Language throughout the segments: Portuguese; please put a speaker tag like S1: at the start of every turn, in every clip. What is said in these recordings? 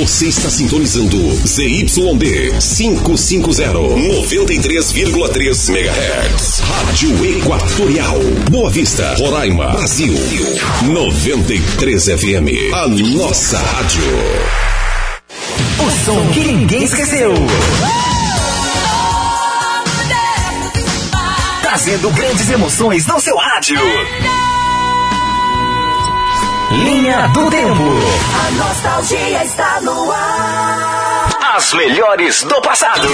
S1: Você está sintonizando ZYD 550, 93,3 MHz. Rádio Equatorial. Boa Vista, Roraima, Brasil. 93 FM. A nossa rádio.
S2: O som que ninguém esqueceu. Trazendo grandes emoções no seu rádio. Linha do Tempo.
S3: A nostalgia está no ar.
S2: As melhores do passado.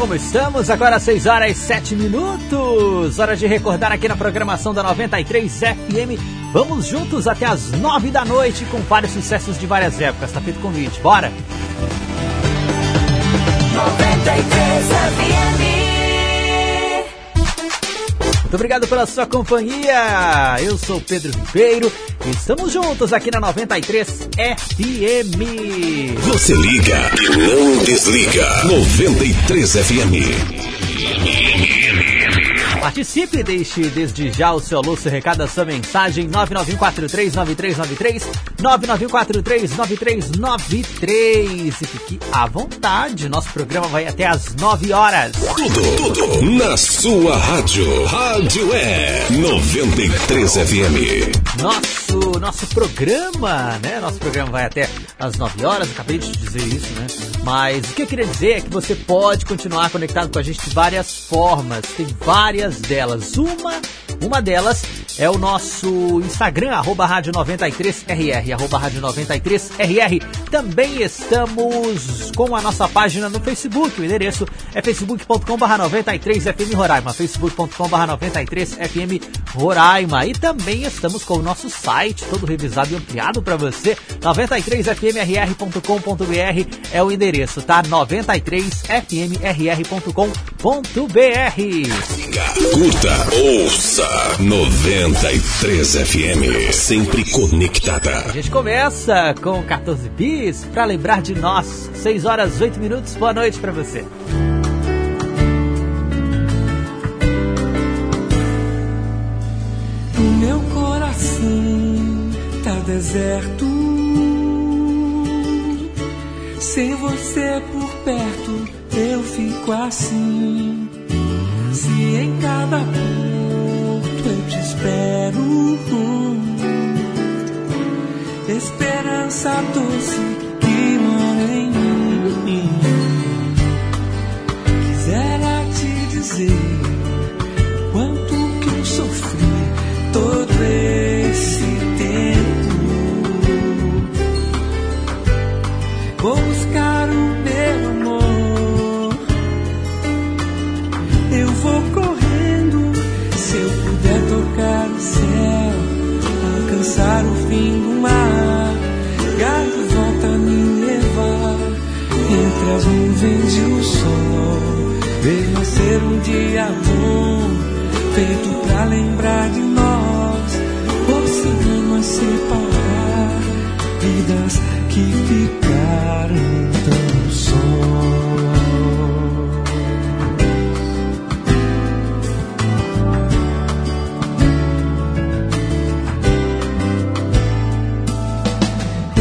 S4: Como estamos? Agora 6 horas e 7 minutos. Hora de recordar aqui na programação da 93 FM Vamos juntos até as nove da noite com vários sucessos de várias épocas. Tá feito convite, bora?
S3: 93 FM.
S4: Muito obrigado pela sua companhia. Eu sou Pedro Ribeiro e estamos juntos aqui na 93 FM.
S1: Você liga e não desliga. 93 FM.
S4: Participe, deixe desde já o seu alô, seu recado, a sua mensagem 991439393 991439393 e fique à vontade, nosso programa vai até às 9 horas.
S1: Tudo, tudo na sua rádio. Rádio é 93 FM.
S4: Nosso, nosso programa, né? Nosso programa vai até às 9 horas, acabei de dizer isso, né? Mas o que eu queria dizer é que você pode continuar conectado com a gente de várias formas, tem várias delas. Uma, uma delas é o nosso Instagram, arroba rádio 93RR, arroba rádio 93RR. Também estamos com a nossa página no Facebook, o endereço é facebook.com barra 93FM Roraima, facebook.com barra 93FM Roraima. E também estamos com o nosso site, todo revisado e ampliado para você, 93fmrr.com.br é o endereço, tá? 93fmrr.com.br.
S1: Curta, ouça 93 FM, sempre conectada.
S4: A gente começa com 14 bis para lembrar de nós. 6 horas 8 minutos. Boa noite para você.
S5: O meu coração tá deserto. Sem você por perto, eu fico assim. Se em cada ponto espero, esperança doce que mora em mim. Quisera te dizer Um dia bom, feito pra lembrar de nós. Oceanos separar, vidas que ficaram tão só.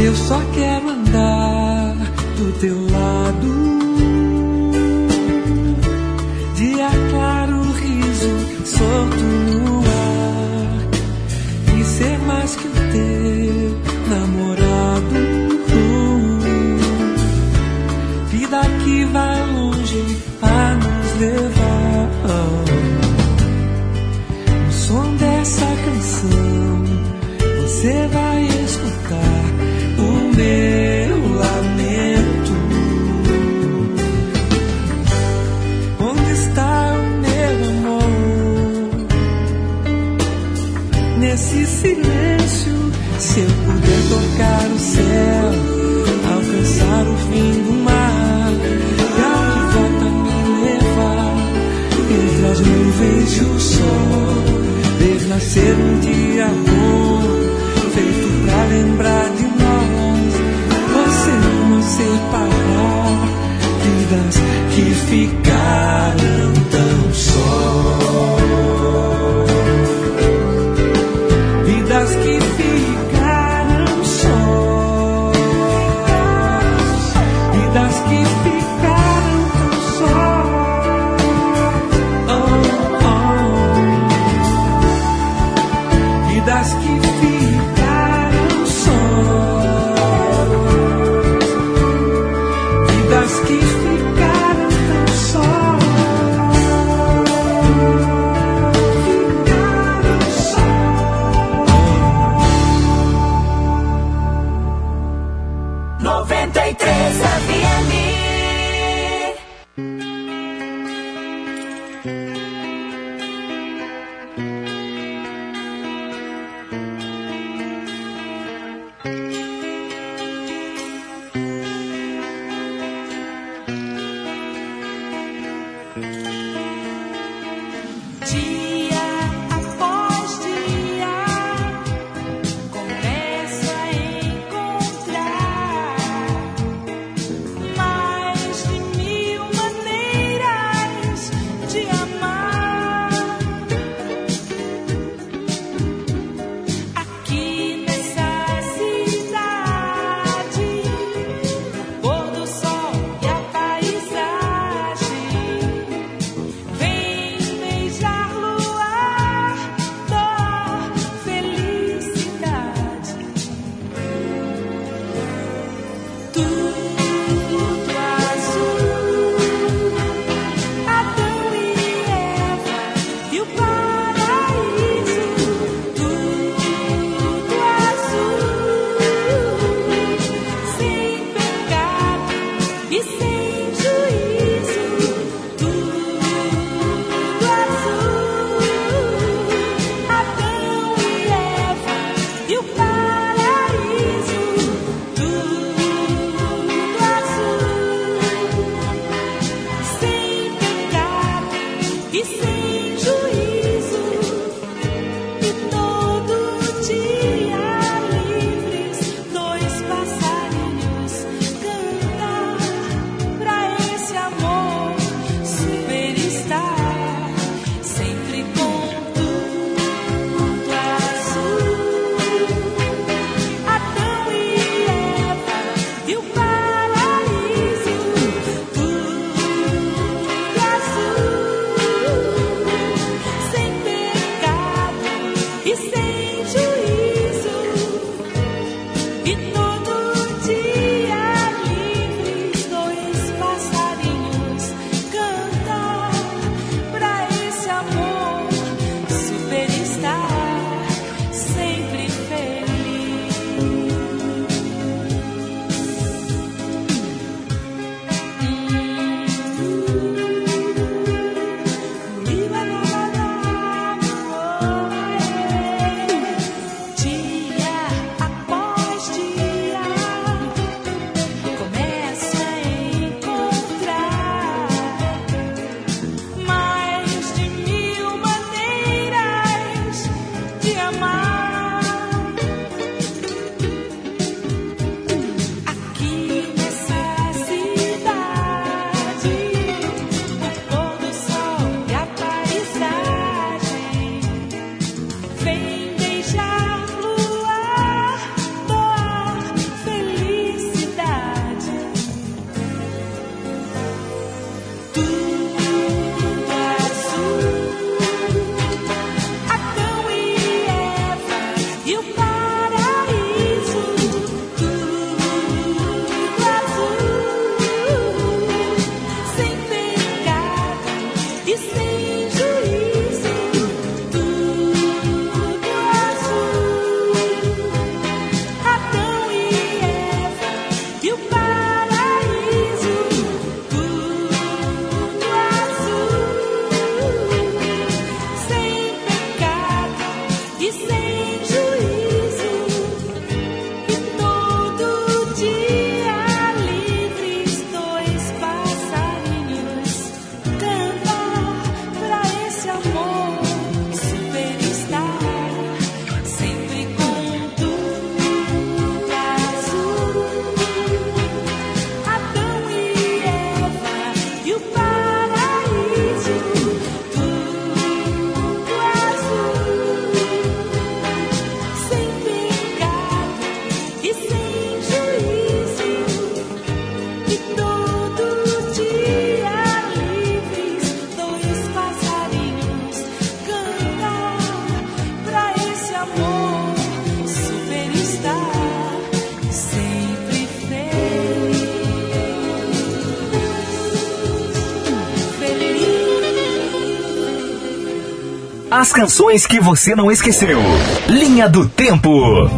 S5: Eu só quero andar do teu lado. Nascer um dia bom, feito pra lembrar de nós. Você não separar, vidas que ficaram
S6: As canções que você não esqueceu. Linha do Tempo.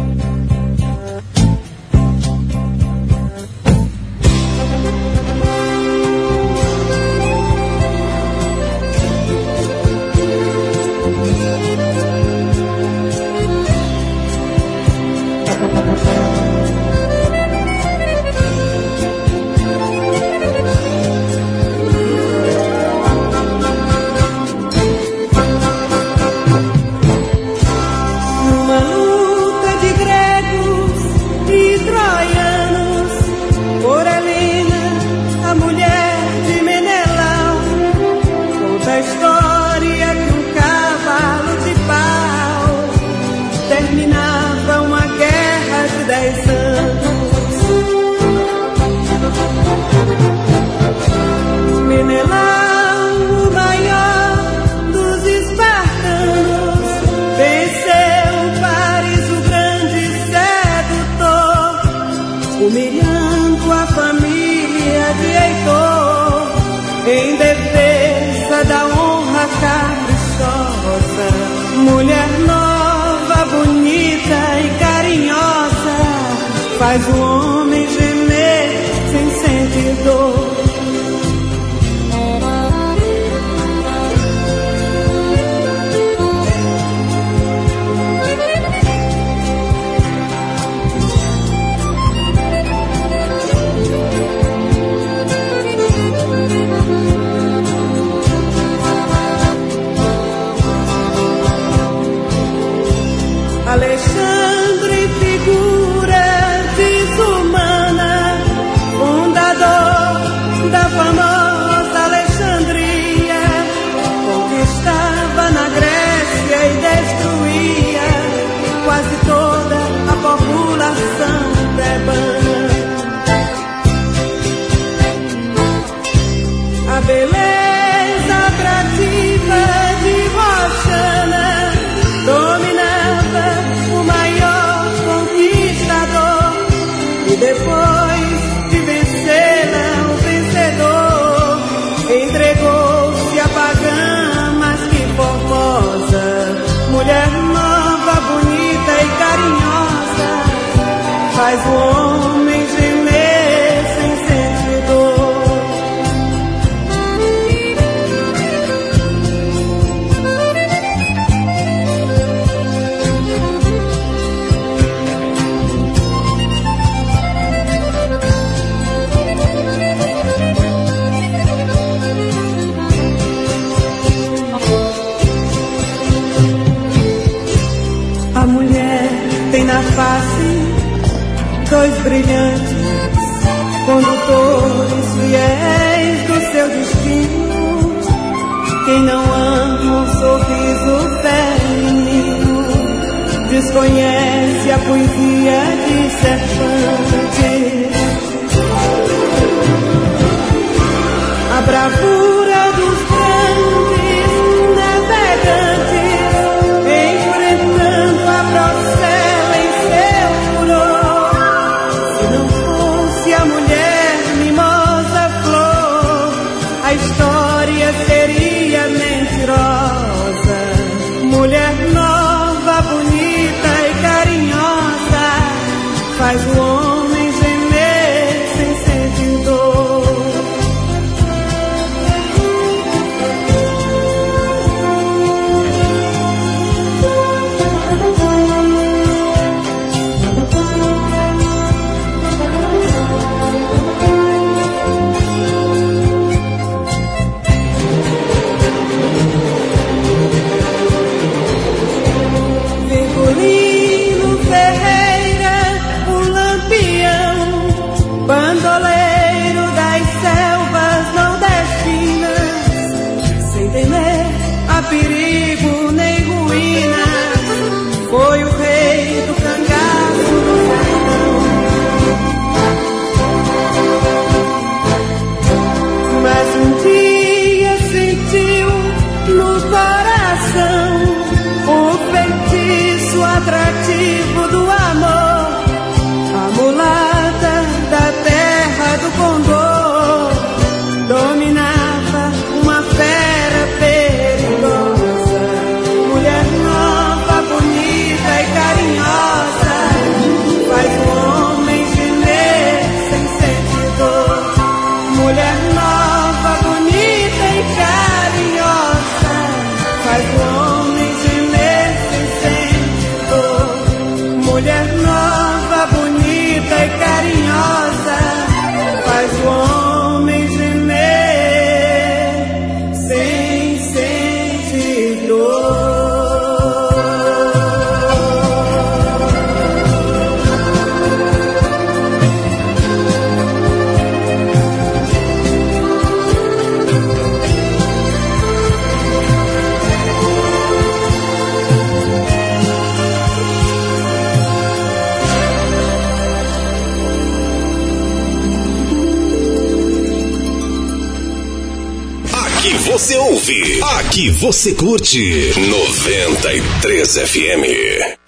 S7: Você ouve, aqui você curte. 93 FM.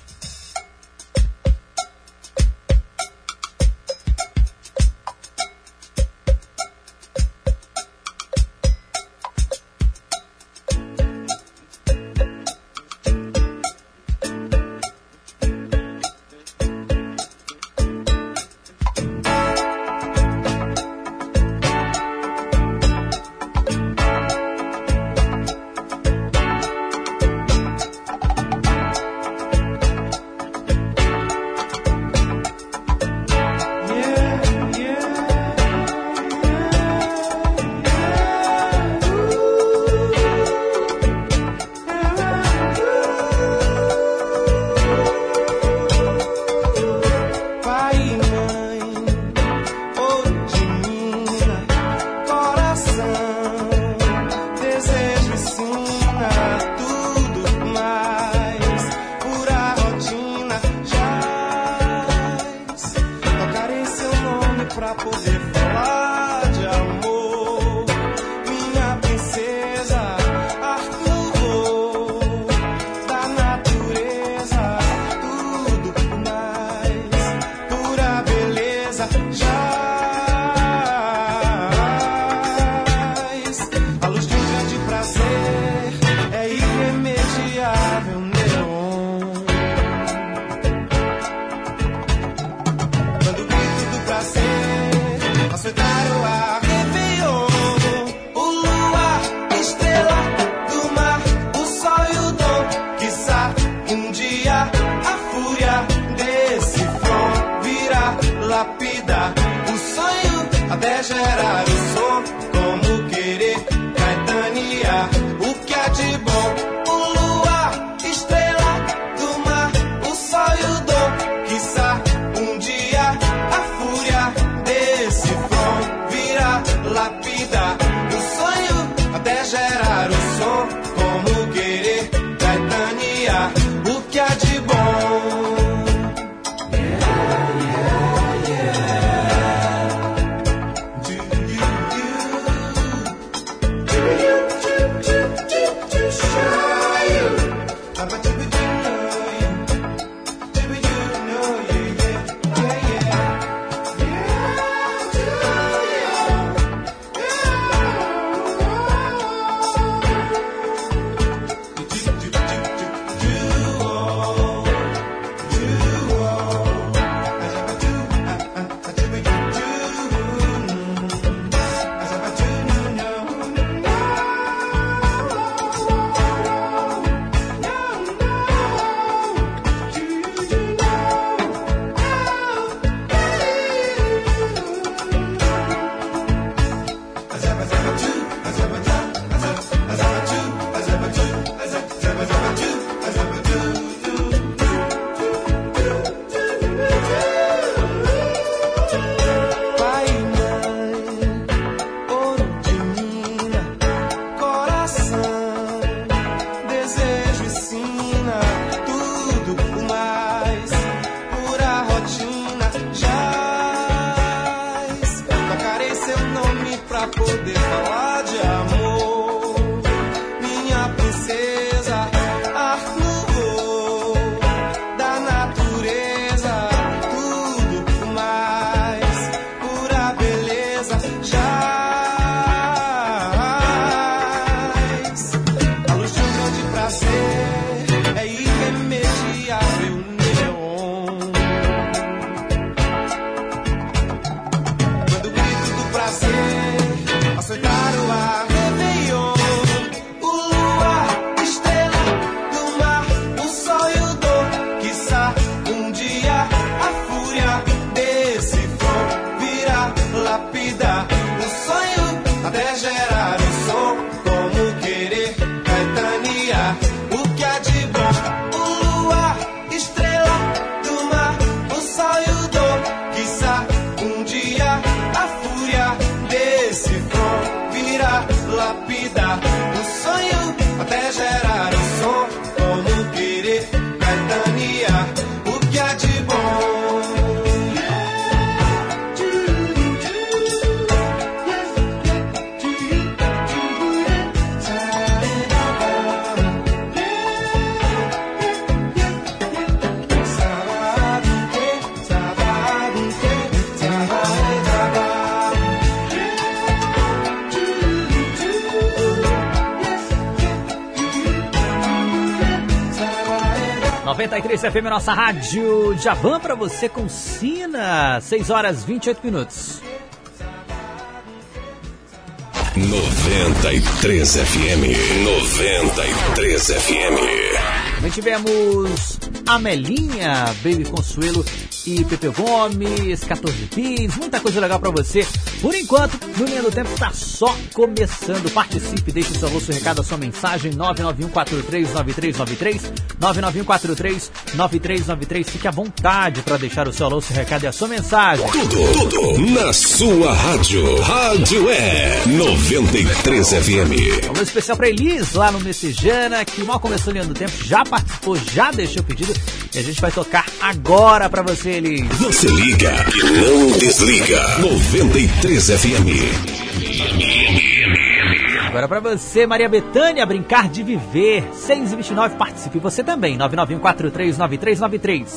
S4: FM, nossa rádio Javan pra você com Sina. 6 horas 28 minutos.
S1: 93 FM. 93 FM.
S4: Também tivemos Amelinha, Baby Consuelo e Pepe Gomes, 14 Pins, muita coisa legal pra você. Por enquanto, no Linha do Tempo tá só começando. Participe, deixe o seu alô, seu recado, a sua mensagem 991439393, 991439393. Fique à vontade para deixar o seu alô, seu recado e a sua mensagem.
S1: Tudo, tudo na sua rádio. Rádio é 93 FM.
S4: Um especial pra Elis lá no Messejana, que mal começou o Linha do Tempo, já participou, já deixou o pedido e a gente vai tocar agora pra você, Elis.
S1: Você liga e não desliga. 93 FM.
S4: Agora pra você, Maria Betânia, brincar de viver. 6 e 29 participe você também. 991439393.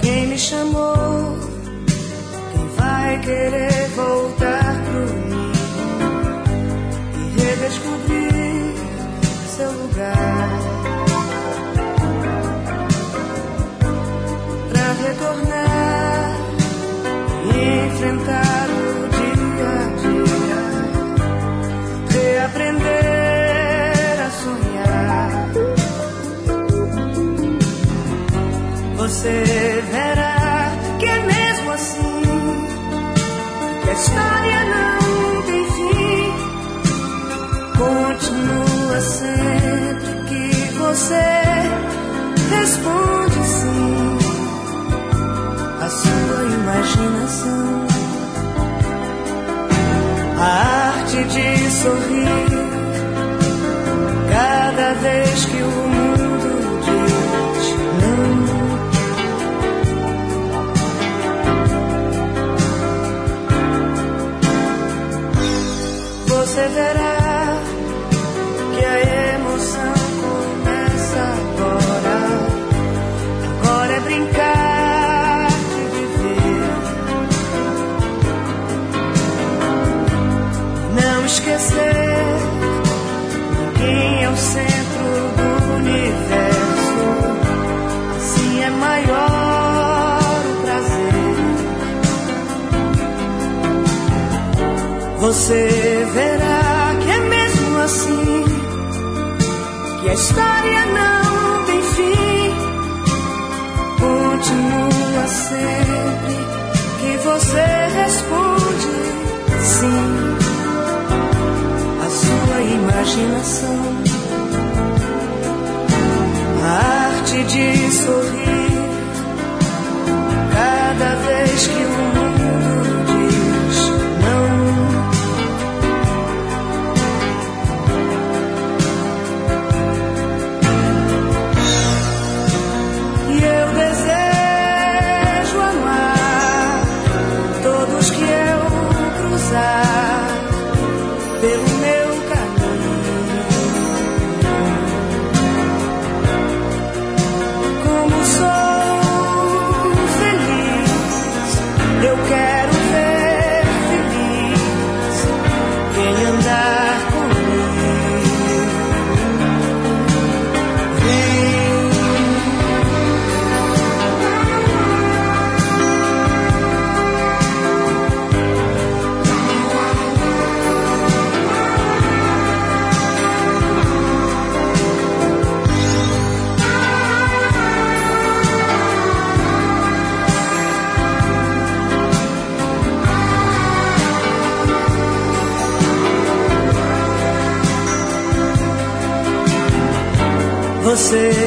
S6: Quem me chamou? Vai querer voltar ninho e redescobrir seu lugar? Pra retornar e enfrentar o dia a dia, reaprender a sonhar. Você história não tem fim. Continua sempre que você responde sim a sua imaginação. A arte de sorrir cada vez que o Você verá que a emoção começa agora. Agora é brincar de viver. Não esquecer, ninguém é o centro do universo. Assim é maior prazer. Você verá história não tem fim. Continua sempre que você responde sim a sua imaginação. A arte de sorrir Você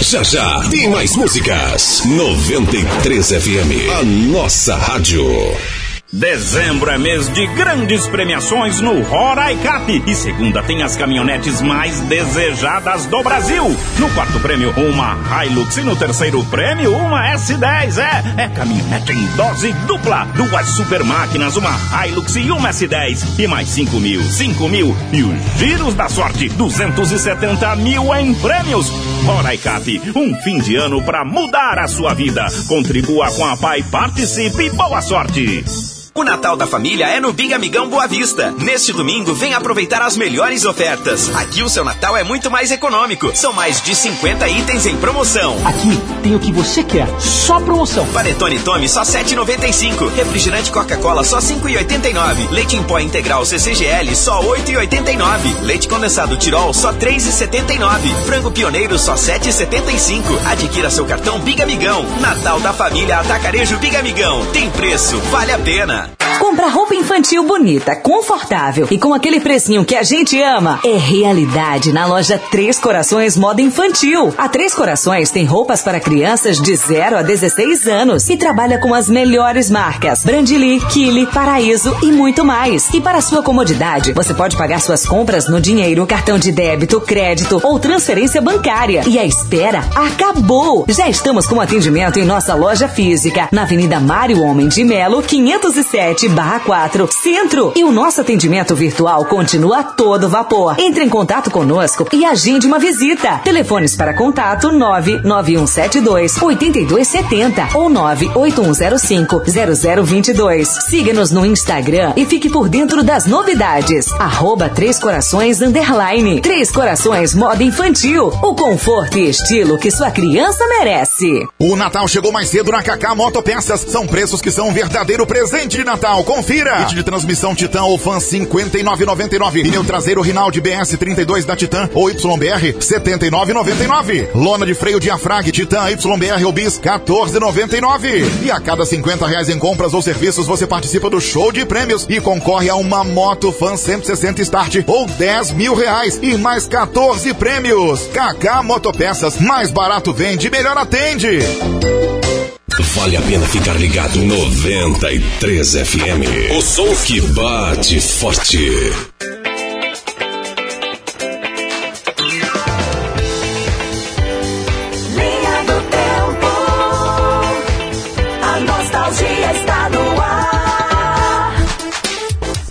S1: Já já tem mais músicas. 93 FM, a nossa rádio.
S8: Dezembro é mês de grandes premiações no Roraicap. E segunda tem as caminhonetes mais desejadas do Brasil. No quarto prêmio, uma Hilux. E no terceiro prêmio, uma S10. É, é caminhonete em dose dupla. Duas super máquinas, uma Hilux e uma S10. E mais 5 mil, 5 mil. E os giros da sorte, 270 mil em prêmios. Roraicap, um fim de ano para mudar a sua vida. Contribua com a Pai, participe e boa sorte.
S9: O Natal da família é no Big Amigão Boa Vista. Neste domingo, vem aproveitar as melhores ofertas. Aqui o seu Natal é muito mais econômico. São mais de 50 itens em promoção.
S10: Aqui tem o que você quer, só promoção.
S9: Panetone Tome só 7,95. Refrigerante Coca-Cola só 5,89. Leite em pó integral CCGL só 8,89. Leite condensado Tirol só 3,79. Frango pioneiro só 7,75. Adquira seu cartão Big Amigão. Natal da família Atacarejo Big Amigão. Tem preço, vale a pena.
S11: Comprar roupa infantil bonita, confortável e com aquele precinho que a gente ama é realidade na loja Três Corações Moda Infantil. A Três Corações tem roupas para crianças de 0 a 16 anos e trabalha com as melhores marcas: Brandili, Kili, Paraíso e muito mais. E para sua comodidade, você pode pagar suas compras no dinheiro, cartão de débito, crédito ou transferência bancária. E a espera acabou! Já estamos com atendimento em nossa loja física, na Avenida Mário Homem de Melo, 507 barra 4, Centro. E o nosso atendimento virtual continua todo vapor. Entre em contato conosco e agende uma visita. Telefones para contato 99172 8270 ou 98105 0022. Siga-nos no Instagram e fique por dentro das novidades. Arroba Três Corações Underline. Três Corações Moda Infantil. O conforto e estilo que sua criança merece.
S12: O Natal chegou mais cedo na Cacá Motopeças. São preços que são um verdadeiro presente de Natal. Confira! Kit de transmissão Titan ou Fan 59,99. Pneu traseiro Rinaldi BS 32 da Titan ou YBR 79,99. Lona de freio diafrag Titan YBR ou Bis 14,99. E a cada 50 reais em compras ou serviços você participa do show de prêmios e concorre a uma moto Fan 160 Start ou 10 mil reais e mais 14 prêmios. Kaká Motopeças, mais barato vende, melhor atende.
S1: Vale a pena ficar ligado 93 FM. O som que bate forte.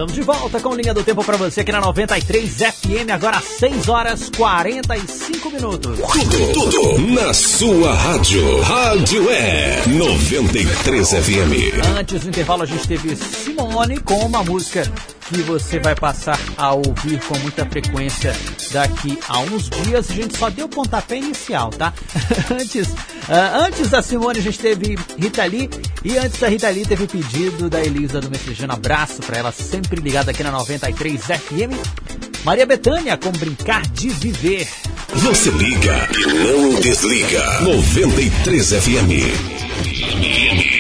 S4: Estamos de volta com Linha do Tempo para você aqui na 93 FM, agora 6 horas 45 minutos.
S1: Tudo, tudo na sua rádio. Rádio é 93 FM.
S4: Antes do intervalo, a gente teve Simone com uma música que você vai passar a ouvir com muita frequência daqui a uns dias. A gente só deu o pontapé inicial, tá? antes, ah, antes da Simone, a gente teve Rita Lee. E antes da Rita Lee, teve pedido da Elisa do Messejano. Abraço para ela, sempre ligada aqui na 93 FM. Maria Bethânia com Brincar de Viver.
S1: Você liga e não desliga. 93 FM.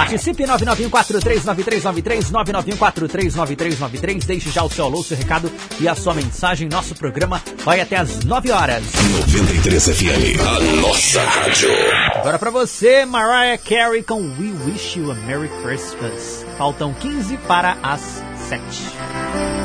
S4: Participe 991439393 991439393 Deixe já o seu alô, seu recado e a sua mensagem. Nosso programa vai até às 9 horas.
S1: 93 FM, a nossa rádio.
S4: Agora pra você, Mariah Carey com We Wish You a Merry Christmas. Faltam 15 para as 7.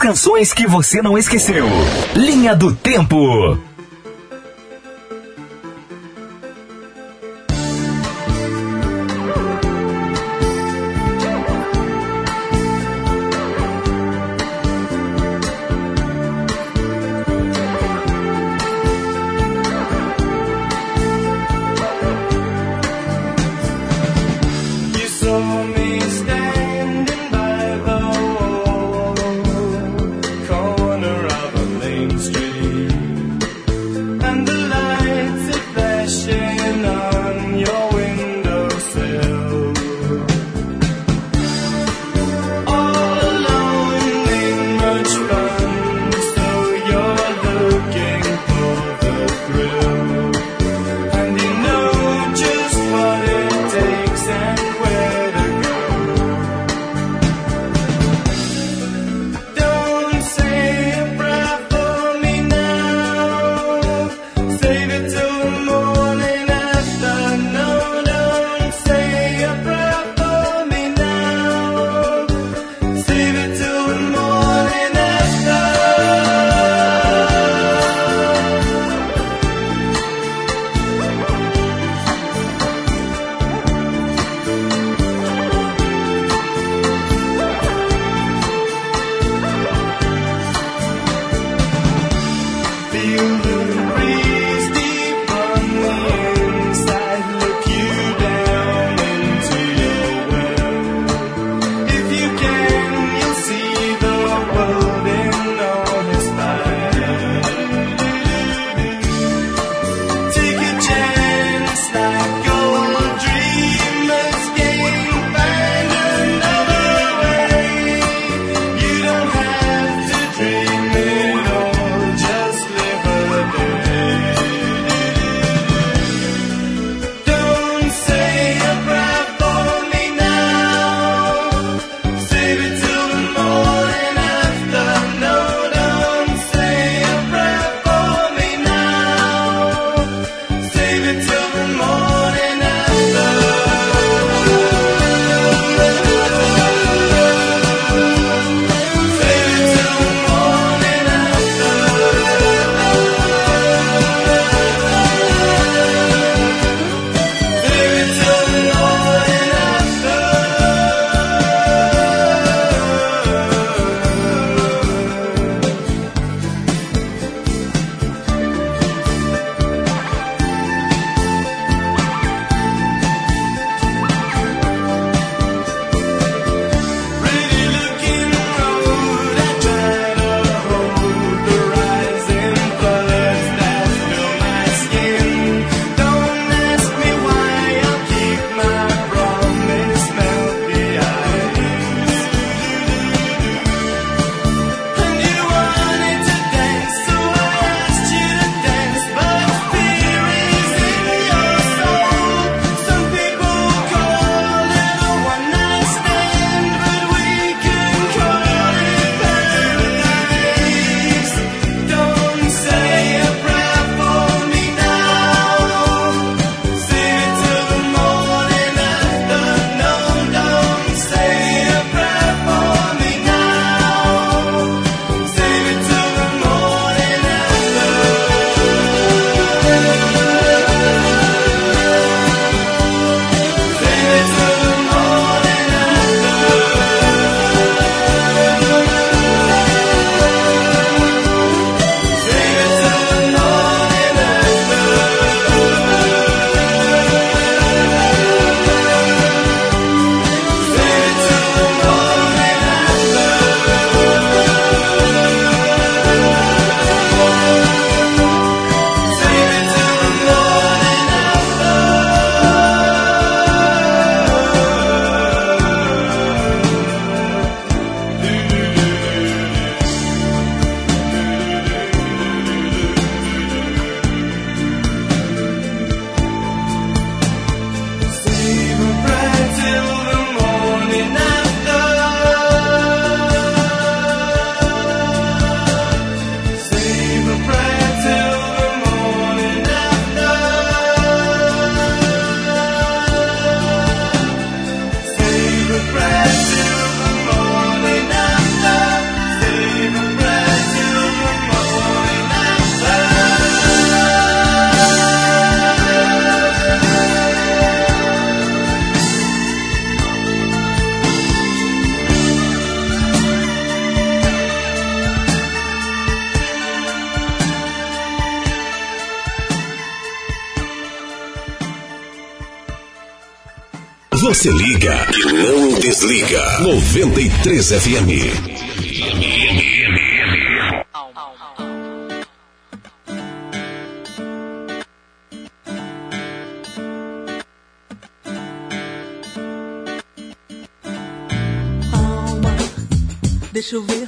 S7: Canções que você não esqueceu. Linha do Tempo.
S1: Liga 93 FM.
S13: Calma, deixa eu ver.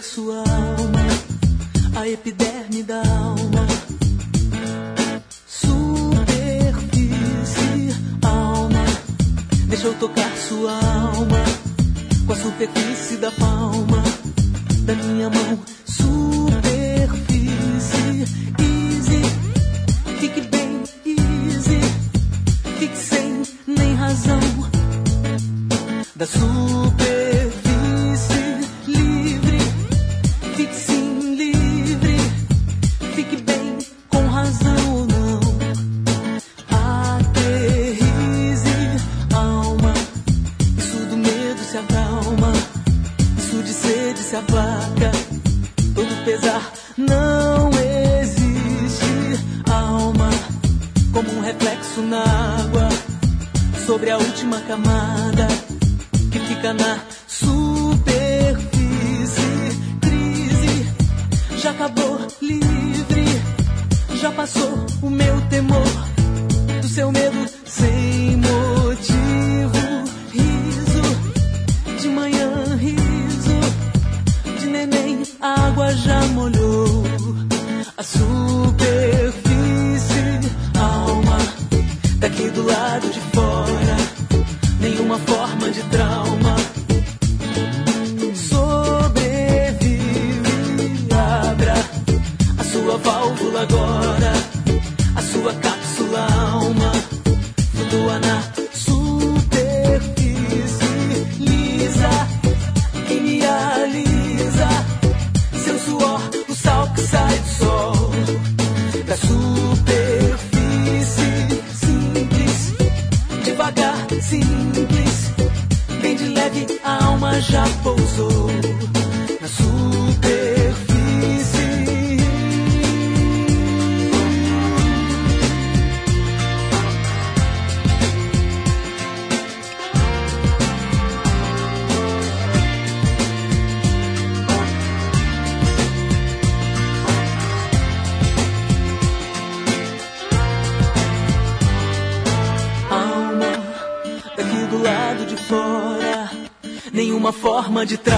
S13: de
S14: trás.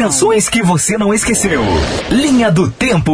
S14: canções que você não esqueceu. Linha do Tempo.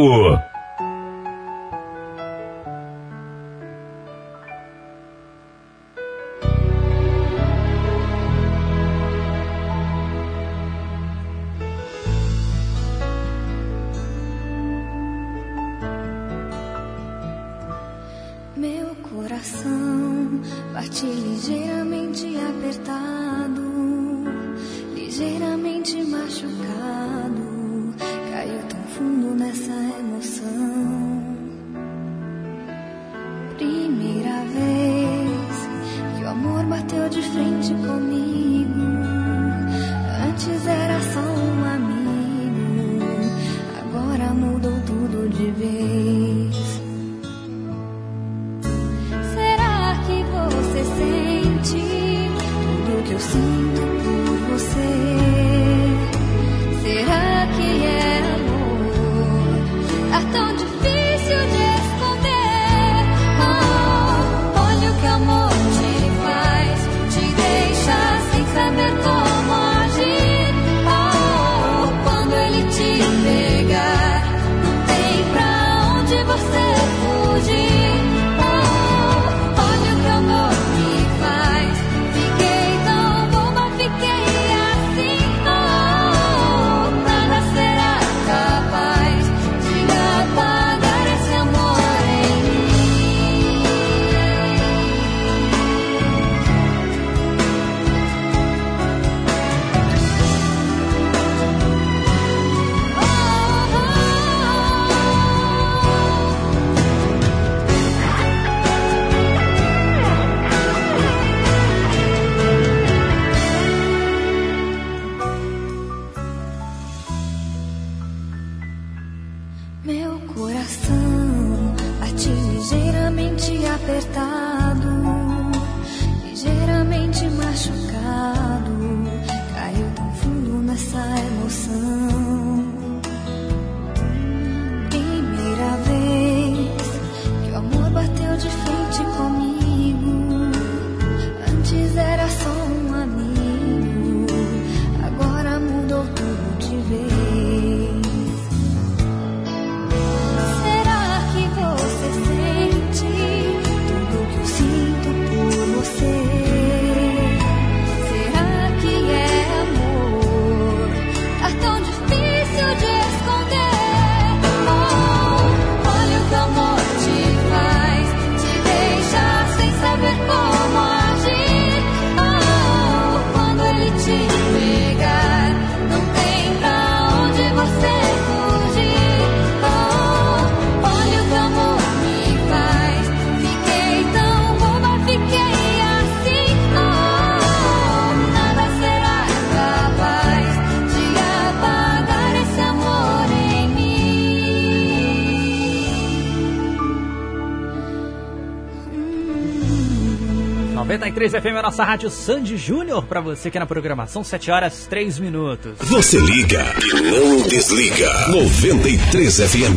S4: 93 FM é a nossa rádio Sandy Júnior pra você que é na programação, 7 horas 3 minutos.
S1: Você liga e não desliga. 93 FM.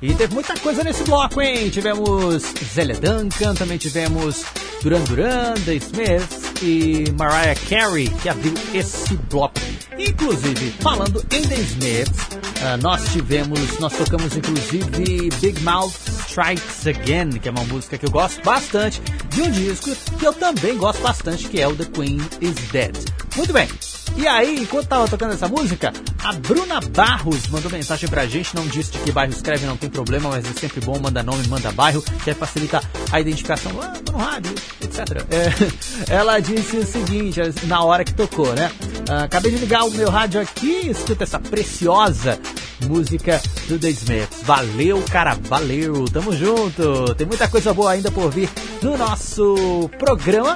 S4: E teve muita coisa nesse bloco, hein? Tivemos Zélia Duncan, também tivemos Duran Duran, The Smiths e Mariah Carey, que abriu esse bloco. Inclusive, falando em The Smiths, ah, nós tivemos, nós tocamos inclusive Big Mouth Strikes Again, que é uma música que eu gosto bastante, de um disco que eu também gosto bastante, que é o The Queen is Dead. Muito bem. E aí, enquanto tava tocando essa música, a Bruna Barros mandou mensagem pra gente, não disse de que bairro escreve, não tem problema, mas é sempre bom, manda nome, manda bairro, que aí facilita a identificação ah, tô no rádio, etc. É, ela disse o seguinte, na hora que tocou, né? Ah, acabei de ligar o meu rádio aqui, escuta essa preciosa música do The Smiths. Valeu, cara, valeu, tamo junto. Tem muita coisa boa ainda por vir no nosso programa.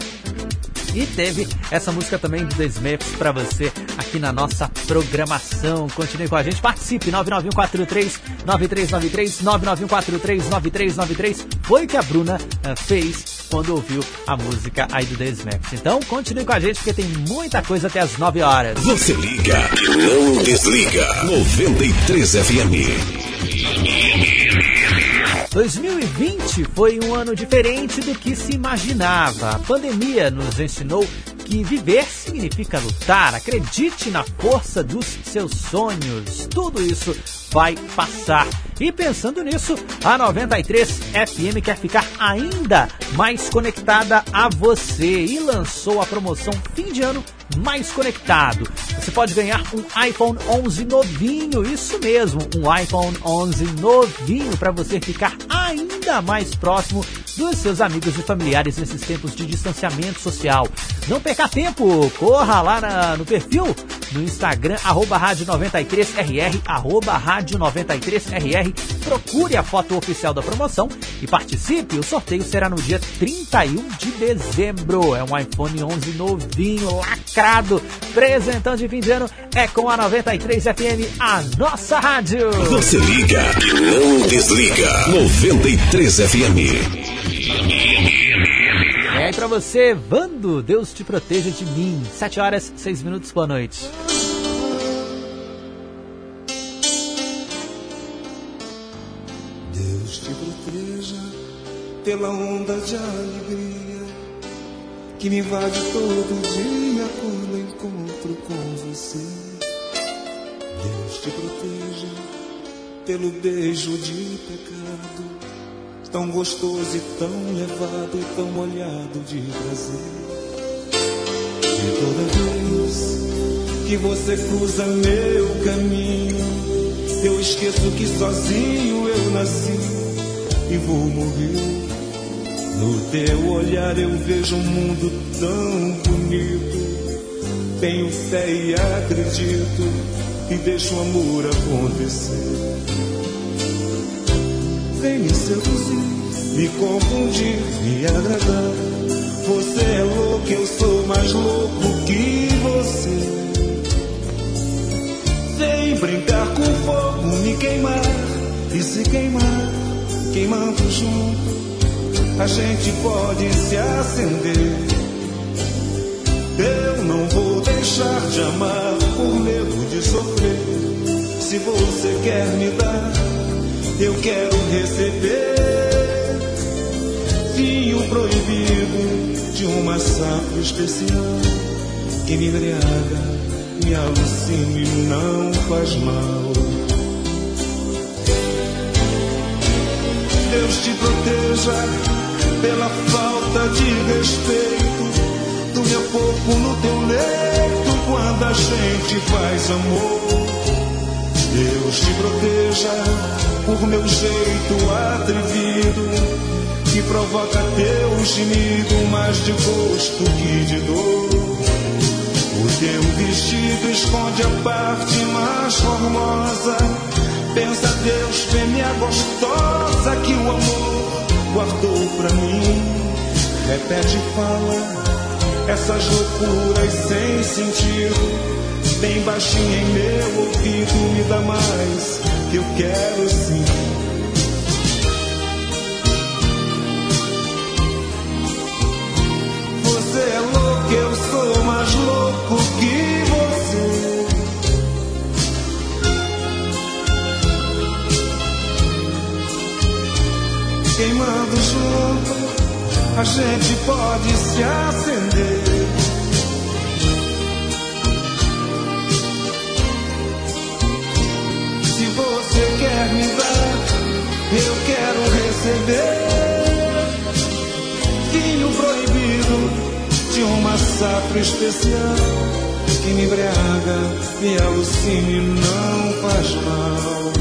S4: E teve essa música também do The Smiths pra você aqui na nossa programação. Continue com a gente, participe 99143 9393 99143 9393. Foi o que a Bruna eh, fez quando ouviu a música aí do The Smiths. Então, continue com a gente porque tem muita coisa até as 9 horas.
S1: Você liga e não desliga. 93 FM.
S4: 2020 foi um ano diferente do que se imaginava. A pandemia nos ensinou que viver significa lutar. Acredite na força dos seus sonhos. Tudo isso vai passar. E pensando nisso, a 93 FM quer ficar ainda mais conectada a você e lançou a promoção fim de ano mais conectado. Você pode ganhar um iPhone 11 novinho, isso mesmo, um iPhone 11 novinho para você ficar ainda mais próximo dos seus amigos e familiares nesses tempos de distanciamento social. Não perca tempo, corra lá na- no perfil no Instagram, arroba rádio 93RR, arroba rádio 93RR, procure a foto oficial da promoção e participe. O sorteio será no dia 31 de dezembro. É um iPhone 11 novinho, lacrado, presentão de fim de ano, é com a 93 FM, a nossa rádio.
S1: Você liga e não desliga. 93 FM.
S4: aí pra você, Vando, Deus te proteja de mim. 7 horas, 6 minutos, boa noite.
S15: Deus te proteja pela onda de alegria que me invade todo dia quando encontro com você. Deus te proteja pelo beijo de pecado, tão gostoso e tão levado e tão molhado de prazer. E toda vez que você cruza meu caminho, eu esqueço que sozinho eu nasci e vou morrer. No teu olhar eu vejo um mundo tão bonito. Tenho fé e acredito e deixo o amor acontecer. Vem me seduzir, me confundir, me agradar. Você é louco, eu sou mais louco que você. Vem brincar me queimar e se queimar, queimando junto, a gente pode se acender. Eu não vou deixar de amar por medo de sofrer. Se você quer me dar, eu quero receber. Vinho proibido de uma safra especial que me embriaga me alucina e não faz mal. Proteja pela falta de respeito do meu corpo no teu leito quando a gente faz amor. Deus te proteja por meu jeito atrevido que provoca teu gemido mais de gosto que de dor. O teu vestido esconde a parte mais formosa. Pensa Deus, fêmea gostosa que o amor guardou pra mim. Repete e fala essas loucuras sem sentido. Bem baixinho em meu ouvido, me dá mais que eu quero sim. Você é louco, eu sou mais louco que A gente pode se acender. Se você quer me dar, eu quero receber vinho proibido de uma safra especial que me embriaga, me alucina e não faz mal.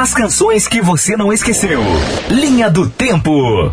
S16: As canções que você não esqueceu. Linha do Tempo.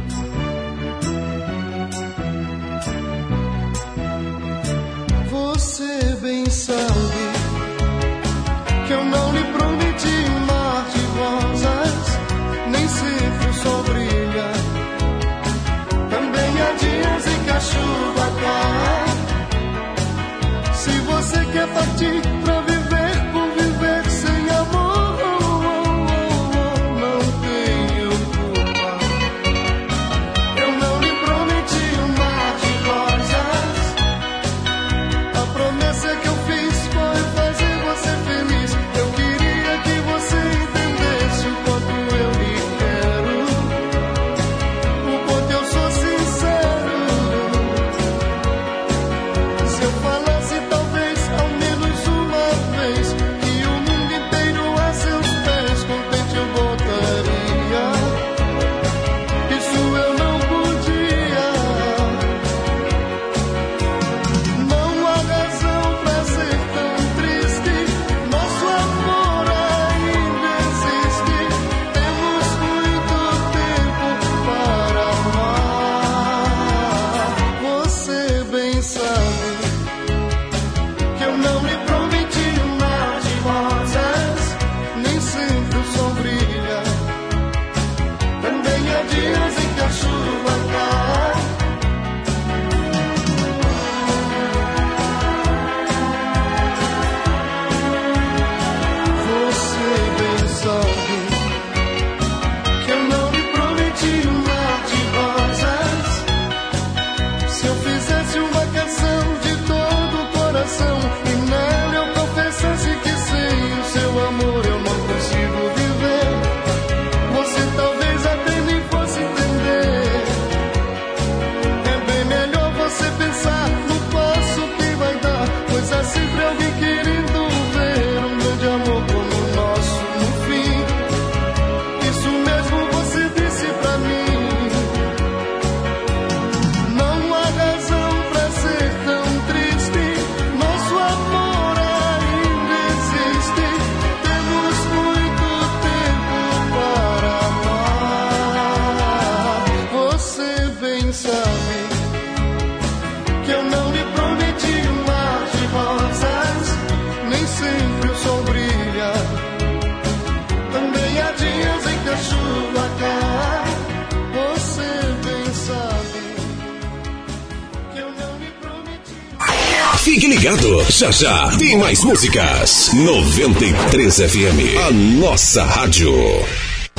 S17: Já já tem mais músicas. 93 FM, a nossa rádio.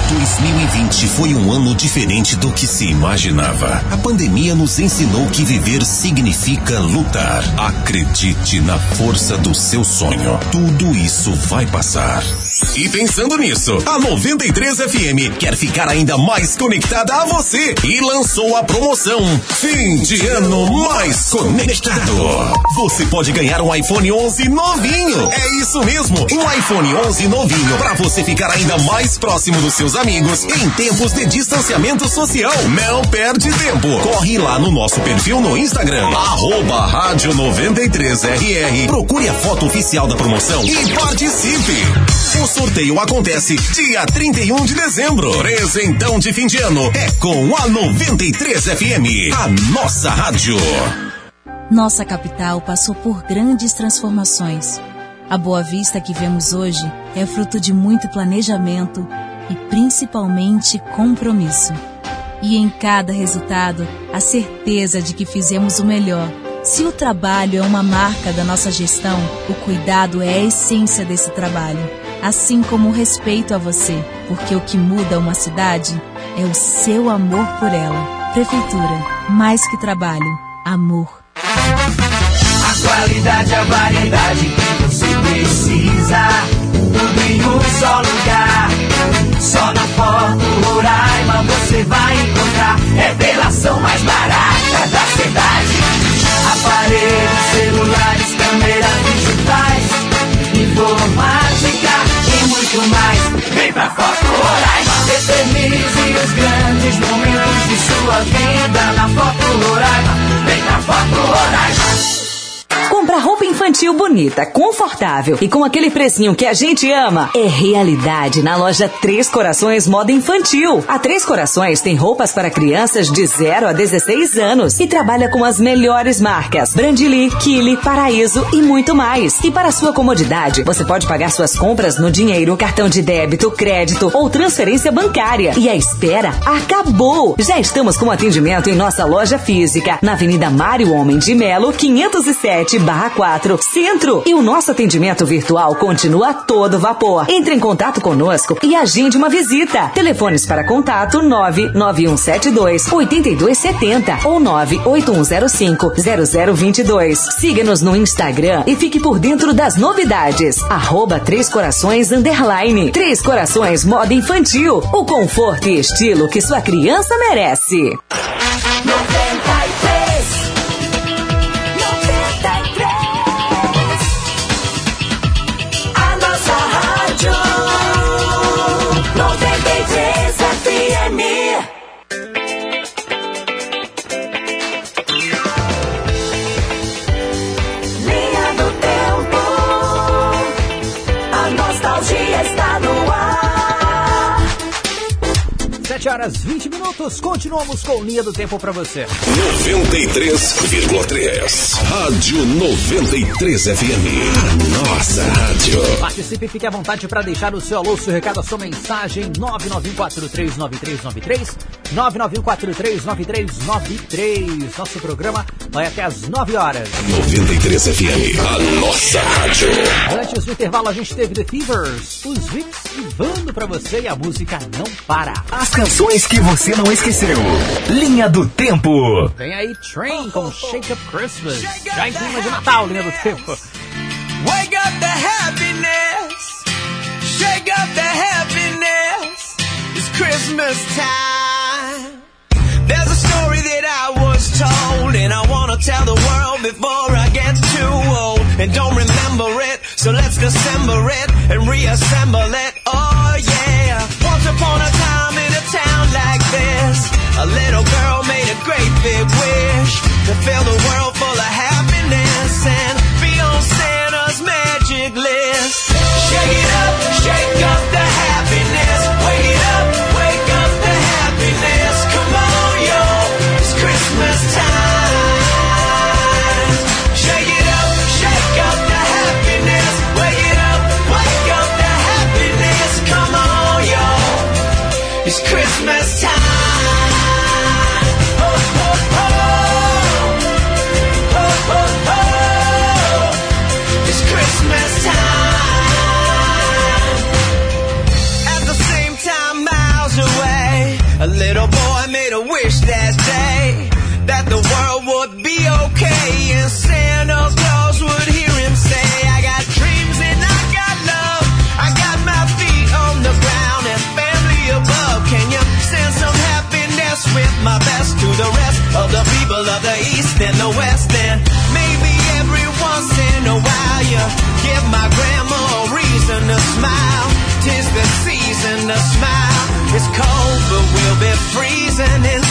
S1: 2020 foi um ano diferente do que se imaginava. A pandemia nos ensinou que viver significa lutar. Acredite na força do seu sonho. Tudo isso vai passar. E pensando nisso, a 93 FM quer ficar ainda mais conectada a você e lançou a promoção Fim de Ano Mais Conectado. Você pode ganhar um iPhone 11 novinho. É isso mesmo, um iPhone 11 novinho para você ficar ainda mais próximo dos seus amigos em tempos de distanciamento social. Não perde tempo. Corre lá no nosso perfil no Instagram, arroba rádio 93RR. Procure a foto oficial da promoção e participe. O sorteio acontece dia 31 de dezembro. Presentão de fim de ano é com a 93 FM, a nossa rádio.
S18: Nossa capital passou por grandes transformações. A Boa Vista que vemos hoje é fruto de muito planejamento e principalmente compromisso. E em cada resultado, a certeza de que fizemos o melhor. Se o trabalho é uma marca da nossa gestão, o cuidado é a essência desse trabalho. Assim como o respeito a você, porque o que muda uma cidade é o seu amor por ela. Prefeitura, mais que trabalho, amor.
S3: A qualidade, a variedade que você precisa. Tudo em um só lugar. Só na Foto Roraima você vai encontrar. Revelação mais barata da cidade. Aparelhos, celulares, câmeras digitais. Informática e muito mais. Vem pra Foto Roraima. Eternize os grandes momentos de sua vida na Foto Roraima. Vem pra Foto Roraima.
S11: Comprar roupa infantil bonita confortável e com aquele precinho que a gente ama é realidade na loja Três Corações Moda Infantil. A Três Corações tem roupas para crianças de 0 a 16 anos e trabalha com as melhores marcas: Brandili, Kili, Paraíso e muito mais. E para sua comodidade, você pode pagar suas compras no dinheiro, cartão de débito, crédito ou transferência bancária. E a espera acabou! Já estamos com atendimento em nossa loja física, na Avenida Mário Homem de Melo, 507-4, Centro. E o nosso atendimento virtual continua a todo vapor. Entre em contato conosco e agende uma visita. Telefones para contato 99172 8270 ou 98105 0022. Siga-nos no Instagram e fique por dentro das novidades. Arroba Três Corações Underline. Três Corações Moda Infantil. O conforto e estilo que sua criança merece.
S4: Horas 20 minutos, continuamos com linha do tempo pra você.
S1: 93,3. Rádio 93 FM. A nossa rádio.
S4: Participe e fique à vontade para deixar o seu alô, seu recado, a sua mensagem 991439393 991439393. Nosso programa vai até às 9 horas.
S1: 93 FM. A nossa rádio.
S4: Antes do intervalo a gente teve The Fevers, os Vicks e Vando pra você e a música não para.
S2: As canções que você não esqueceu. Linha do Tempo.
S4: Vem aí Train com Shake Up Christmas. Já em clima de Natal, linha do tempo.
S19: Wake up the happiness. Shake up the happiness. It's Christmas time. There's a story that I was told, and I wanna tell the world before I get too old. And don't remember it, so let's dissemble it and reassemble it. Oh yeah. Once upon a like this, a little girl made a great big wish to fill the world full of happiness and be on Santa's magic list. Shake it up, shake up a while you give my grandma a reason to smile. Tis the season to smile. It's cold, but we'll be freezing in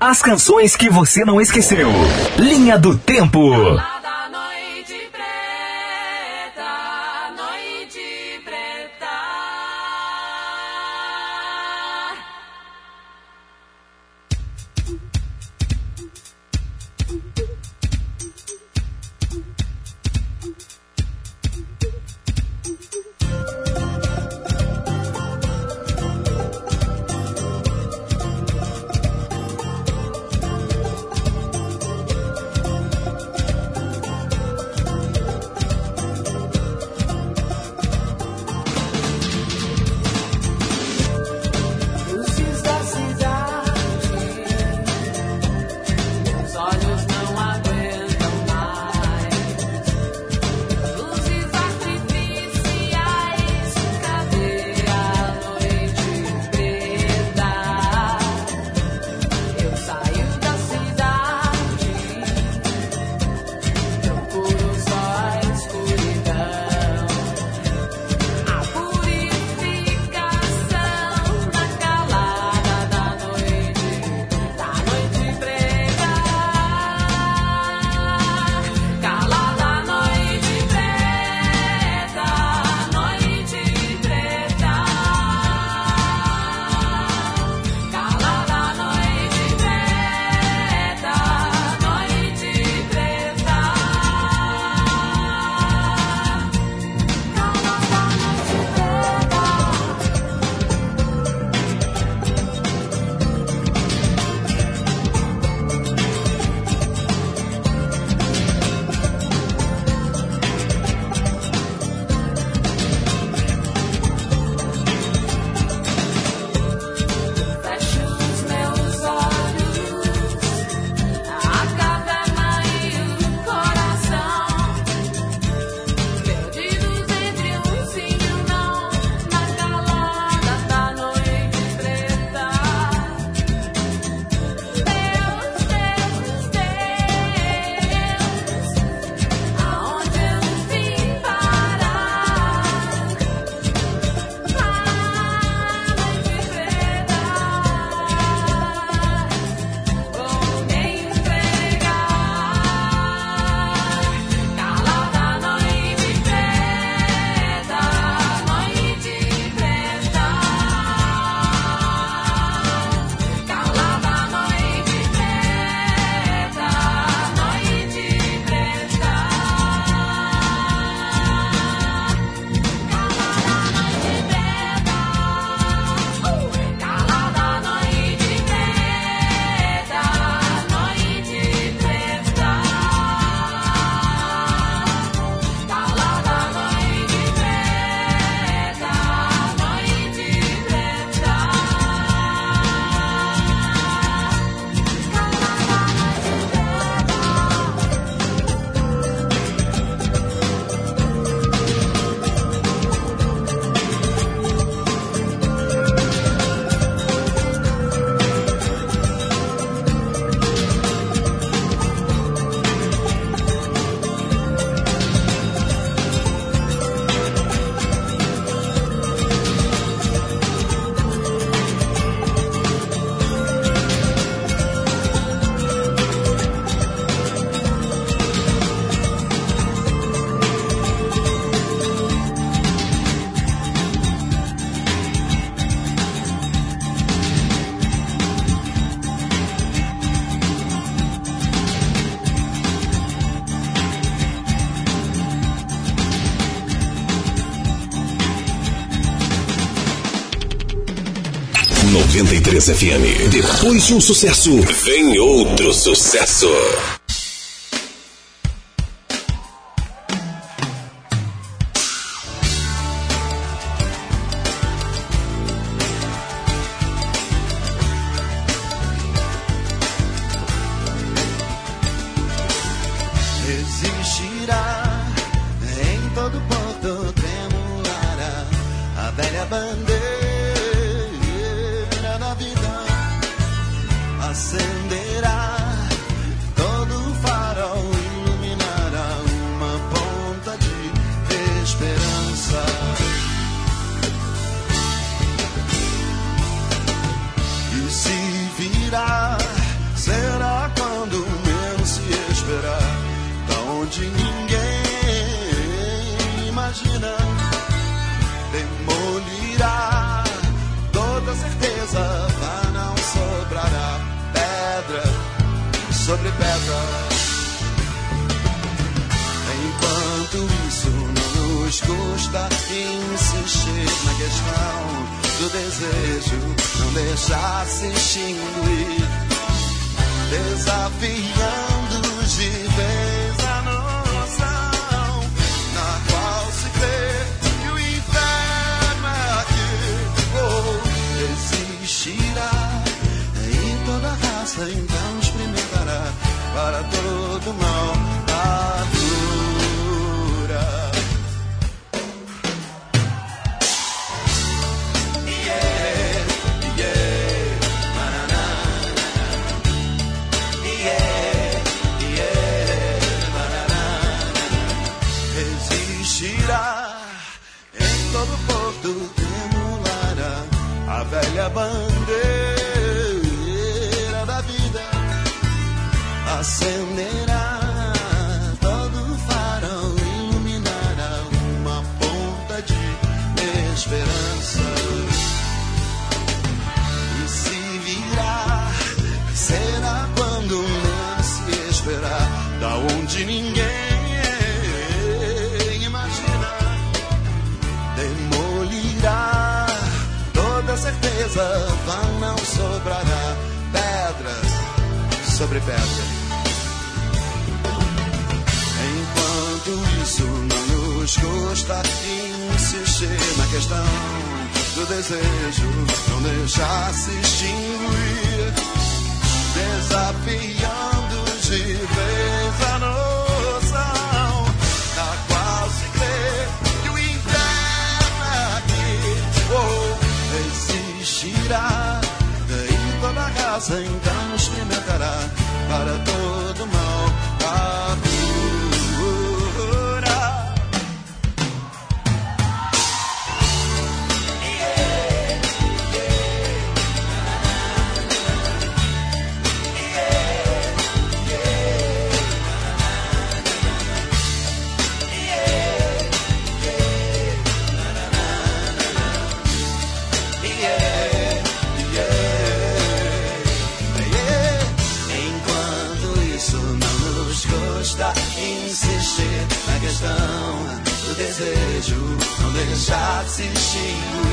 S2: As canções que você não esqueceu. Linha do Tempo.
S1: 93 FM. Depois de um sucesso, vem outro sucesso.
S20: Enquanto isso não nos custa insistir na questão do desejo não deixar se extinguir. Desafiando de vez a noção na qual se crê que o inferno é aqui. Ou existirá em toda raça então experimentará para todo mal a enquanto isso não nos custa insistir na questão do desejo. Não deixar se extinguir desafiando de vez a noção. Na qual se crê que o inferno é aqui. Ou existirá em toda raça então experimentará desejo, não deixar se extinguir.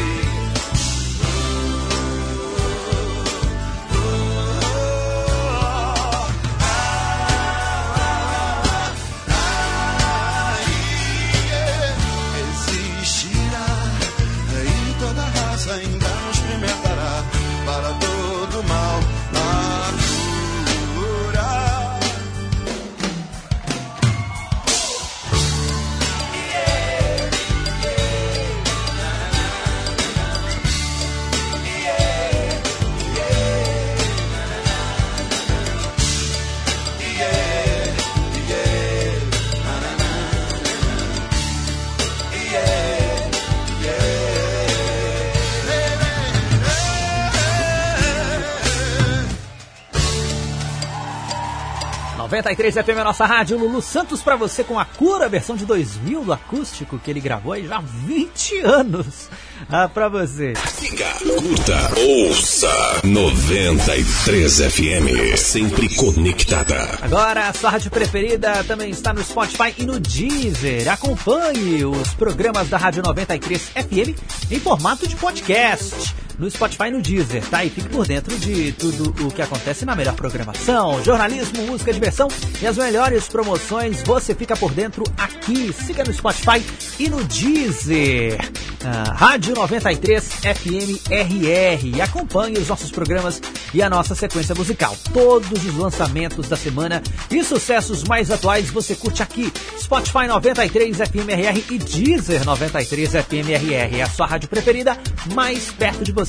S4: 93 FM, a nossa rádio. Lulu Santos pra você com a cura, versão de 2000 do acústico que ele gravou aí já há 20 anos. Ah, pra você.
S1: Siga, curta, ouça 93 FM. Sempre conectada.
S4: Agora, a sua rádio preferida também está no Spotify e no Deezer. Acompanhe os programas da Rádio 93 FM em formato de podcast. No Spotify e no Deezer, tá? E fique por dentro de tudo o que acontece na melhor programação, jornalismo, música, diversão e as melhores promoções. Você fica por dentro aqui. Siga no Spotify e no Deezer. Ah, Rádio 93 FM RR. Acompanhe os nossos programas e a nossa sequência musical. Todos os lançamentos da semana e sucessos mais atuais você curte aqui. Spotify 93 FM RR e Deezer 93 FM RR. É a sua rádio preferida, mais perto de você,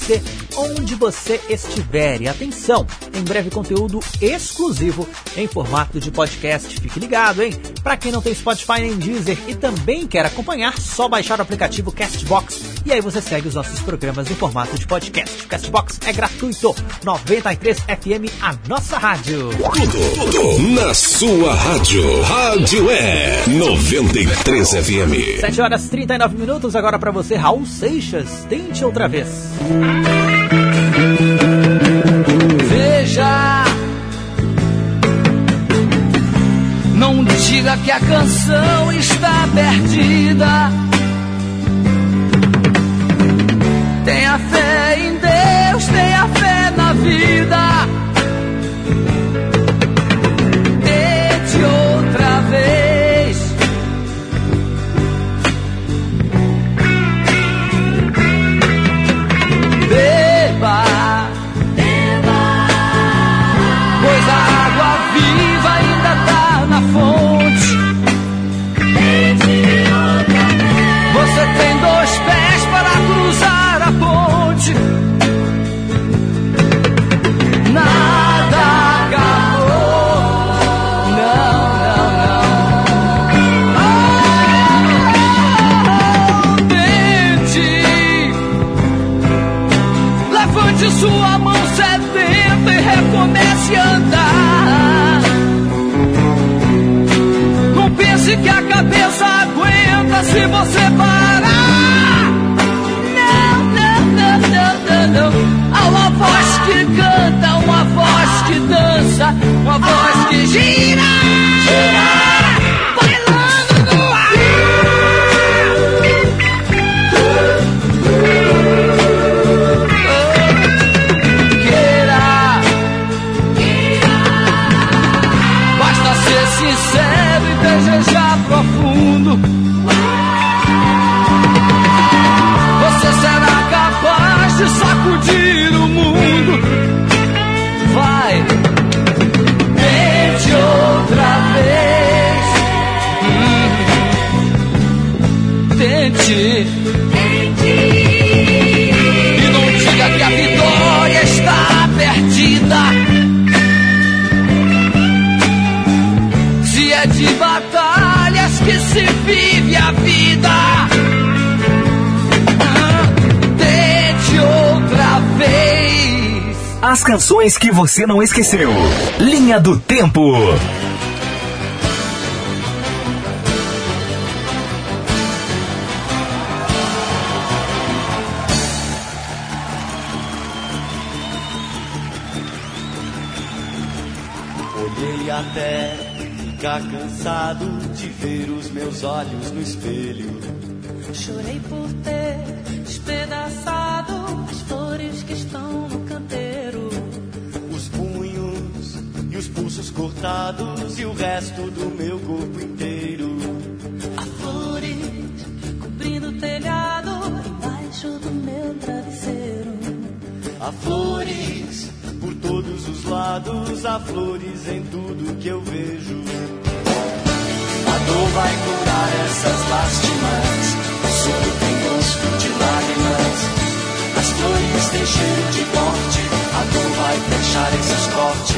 S4: onde você estiver. E atenção, em breve conteúdo exclusivo em formato de podcast. Fique ligado, hein? Para quem não tem Spotify nem Deezer e também quer acompanhar, só baixar o aplicativo Castbox e aí você segue os nossos programas no formato de podcast. Castbox é gratuito. 93 FM, a nossa rádio.
S1: Tudo, tudo na sua rádio. Rádio é 93 FM.
S4: 7 horas 39 minutos agora pra você, Raul Seixas. Tente outra vez.
S21: Veja, não diga que a canção está perdida. Tenha fé em Deus, tenha fé na vida.
S2: Canções que você não esqueceu. Linha do Tempo.
S7: Olhei até ficar cansado de ver os meus olhos no espelho. Resto do meu corpo inteiro.
S14: Há flores cobrindo o telhado embaixo do meu travesseiro.
S7: Há flores por todos os lados, há flores em tudo que eu vejo. A dor vai curar essas lástimas, o sonho tem gosto de lágrimas. As flores têm cheiro de morte, a dor vai fechar esses cortes.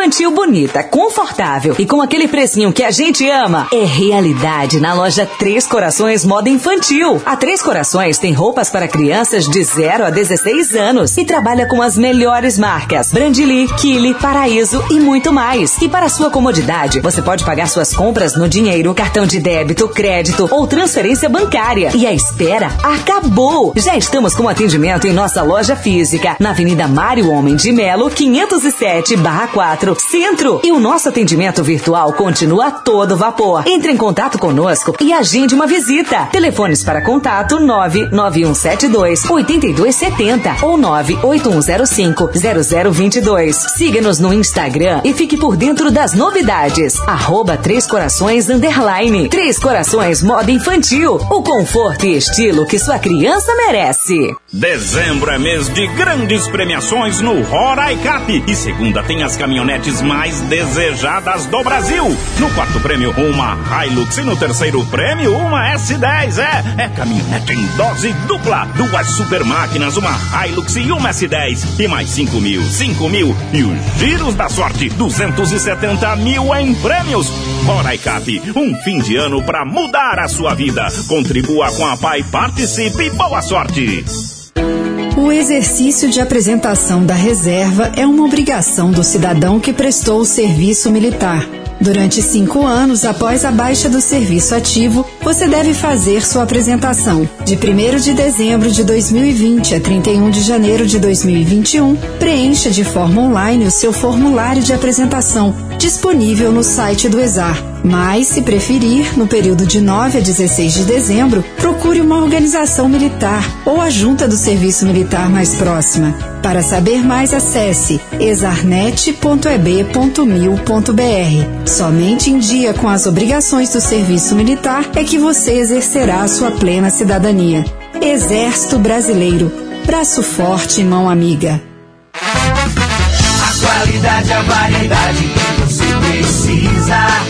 S11: Infantil bonita, confortável e com aquele precinho que a gente ama é realidade na loja Três Corações Moda Infantil. A Três Corações tem roupas para crianças de 0 a 16 anos e trabalha com as melhores marcas: Brandili, Kili, Paraíso e muito mais. E para sua comodidade, você pode pagar suas compras no dinheiro, cartão de débito, crédito ou transferência bancária. E a espera acabou! Já estamos com atendimento em nossa loja física, na Avenida Mário Homem de Melo, 507 barra 4, Centro. E o nosso atendimento virtual continua a todo vapor. Entre em contato conosco e agende uma visita. Telefones para contato 99172 8270 ou 98105 0022. Siga-nos no Instagram e fique por dentro das novidades. Arroba Três Corações Underline. Três Corações Moda Infantil. O conforto e estilo que sua criança merece.
S8: Dezembro é mês de grandes premiações no Roraicap. E segunda tem as caminhonetes mais desejadas do Brasil. No quarto prêmio, uma Hilux. E no terceiro prêmio, uma S10. É, é caminhonete em dose dupla. Duas super máquinas, uma Hilux e uma S10. E mais 5 mil, 5 mil. E os giros da sorte, 270 mil em prêmios. Roraicap, um fim de ano para mudar a sua vida. Contribua com a PAI, participe boa sorte.
S22: O exercício de apresentação da reserva é uma obrigação do cidadão que prestou o serviço militar. Durante cinco anos após a baixa do serviço ativo, você deve fazer sua apresentação. De 1 de dezembro de 2020 a 31 de janeiro de 2021, preencha de forma online o seu formulário de apresentação, disponível no site do ESAR. Mas, se preferir, no período de 9 a 16 de dezembro, procure uma organização militar ou a junta do serviço militar mais próxima. Para saber mais, acesse exarnet.eb.mil.br. Somente em dia com as obrigações do serviço militar é que você exercerá a sua plena cidadania. Exército Brasileiro. Braço forte mão amiga.
S14: A qualidade, a variedade que você precisa.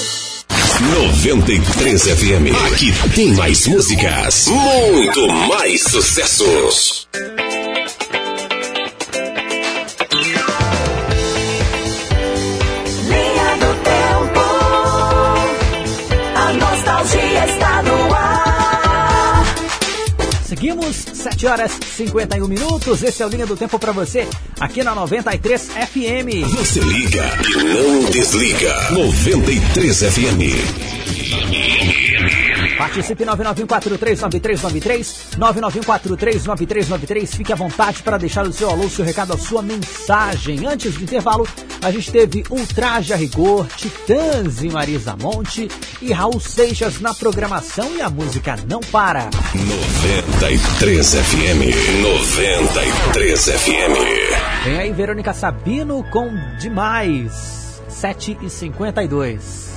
S1: 93 FM. Aqui tem mais músicas. Muito mais sucessos.
S4: Seguimos, 7 horas 51 minutos. Esse é o Linha do Tempo pra você, aqui na 93 FM.
S1: Você liga e não desliga. 93 FM.
S4: Participe 991439393, 991439393. Fique à vontade para deixar o seu alô, o seu recado, a sua mensagem. Antes do intervalo, a gente teve Ultraje a Rigor, Titãs e Marisa Monte e Raul Seixas na programação e a música não para.
S1: 93 FM. 93 FM.
S4: Vem aí Verônica Sabino com Demais, 7 e 52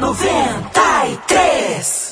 S14: 93.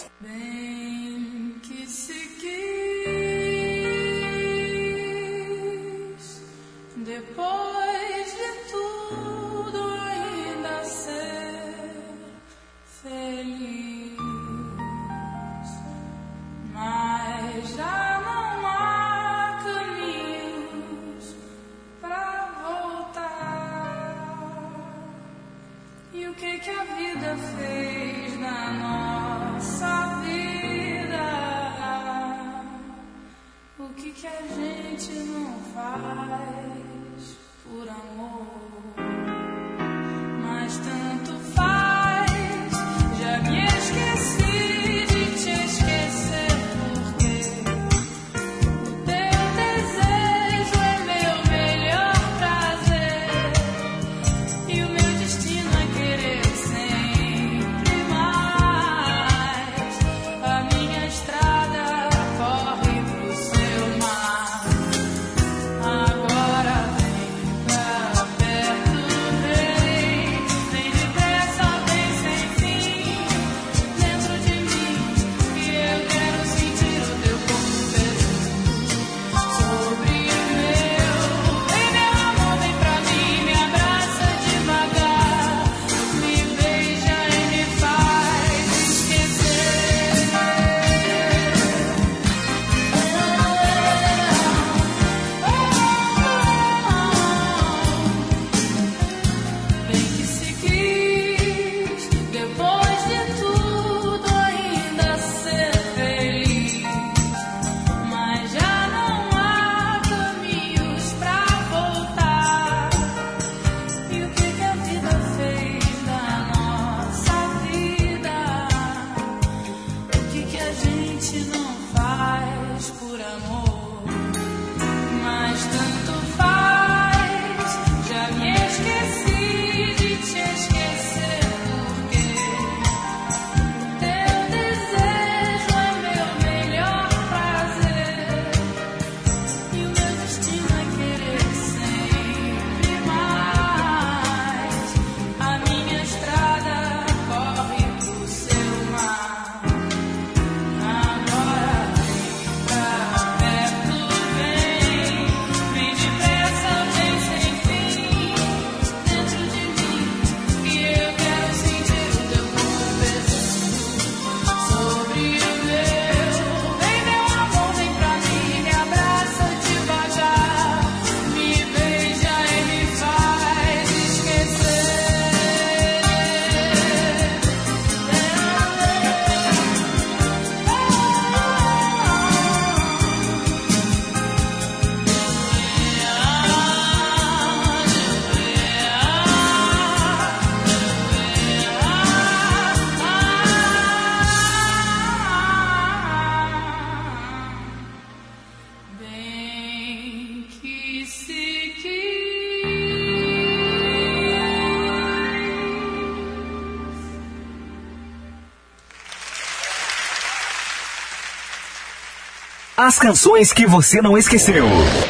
S16: As canções que você não esqueceu.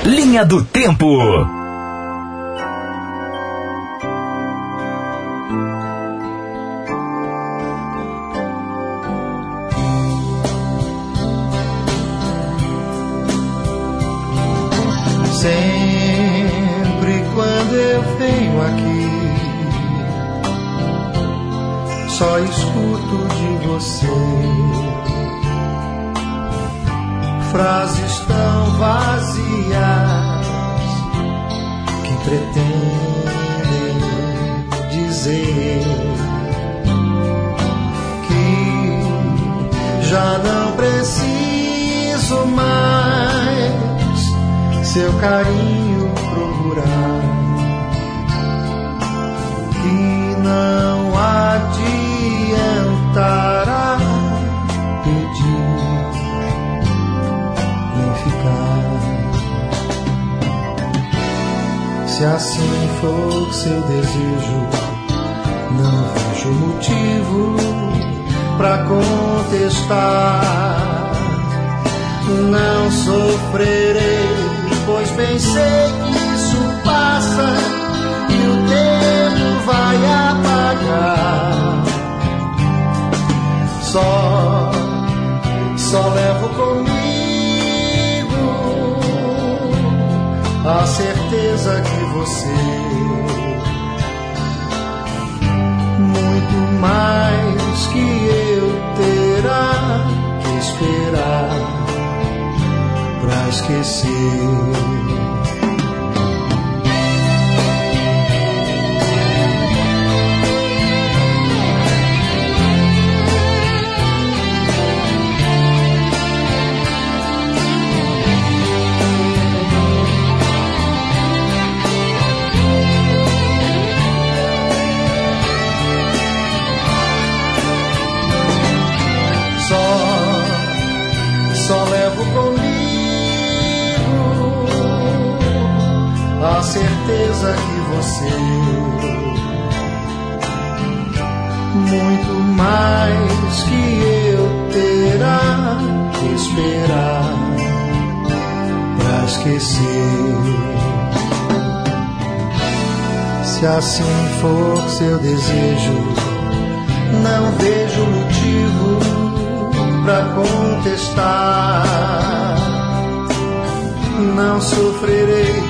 S16: Linha do Tempo.
S20: seu desejo. Não vejo motivo para contestar. Não sofrerei,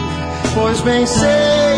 S20: pois bem sei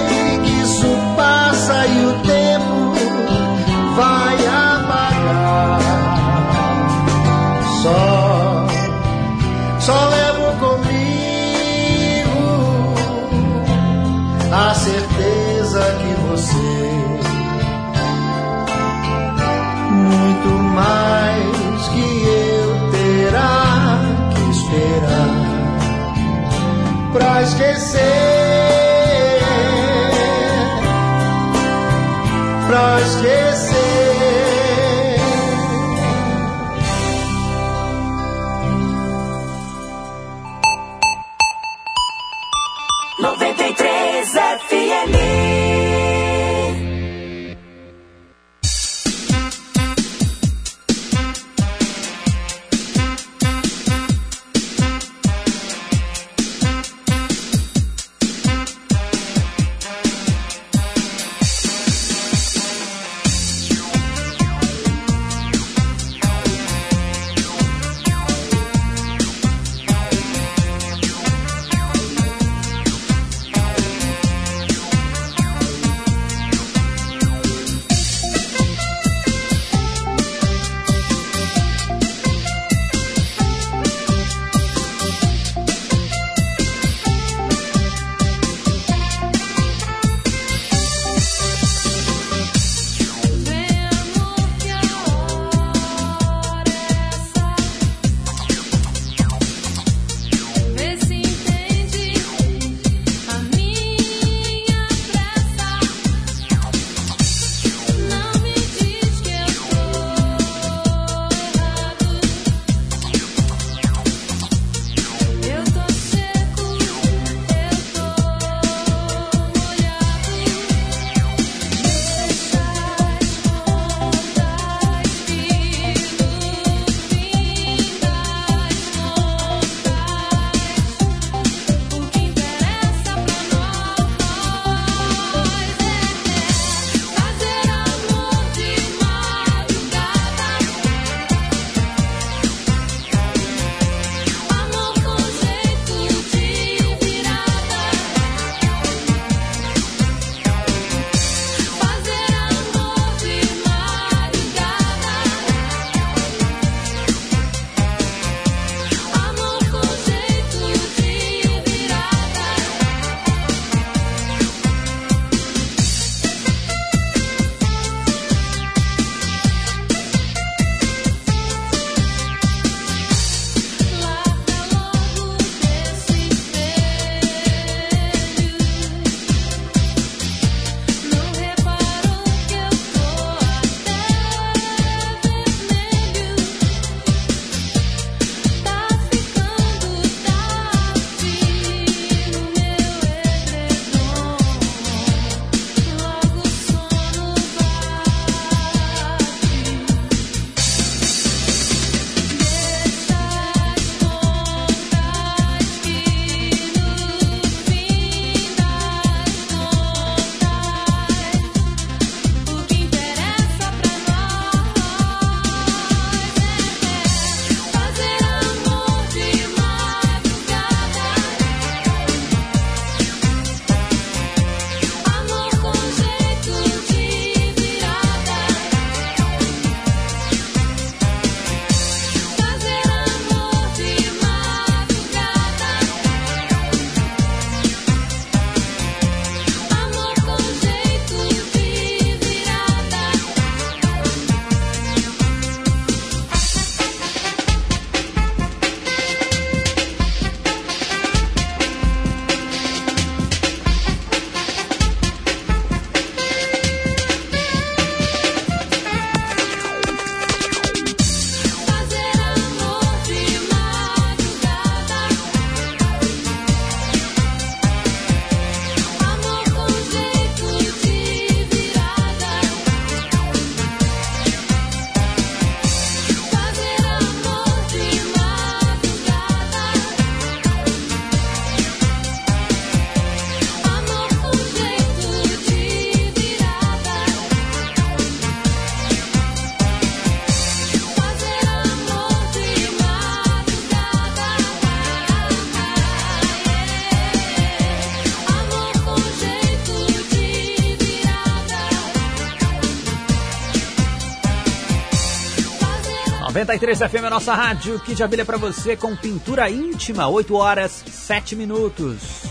S4: 93 FM é a nossa rádio, que de abelha pra você com pintura íntima, 8 horas 7 minutos.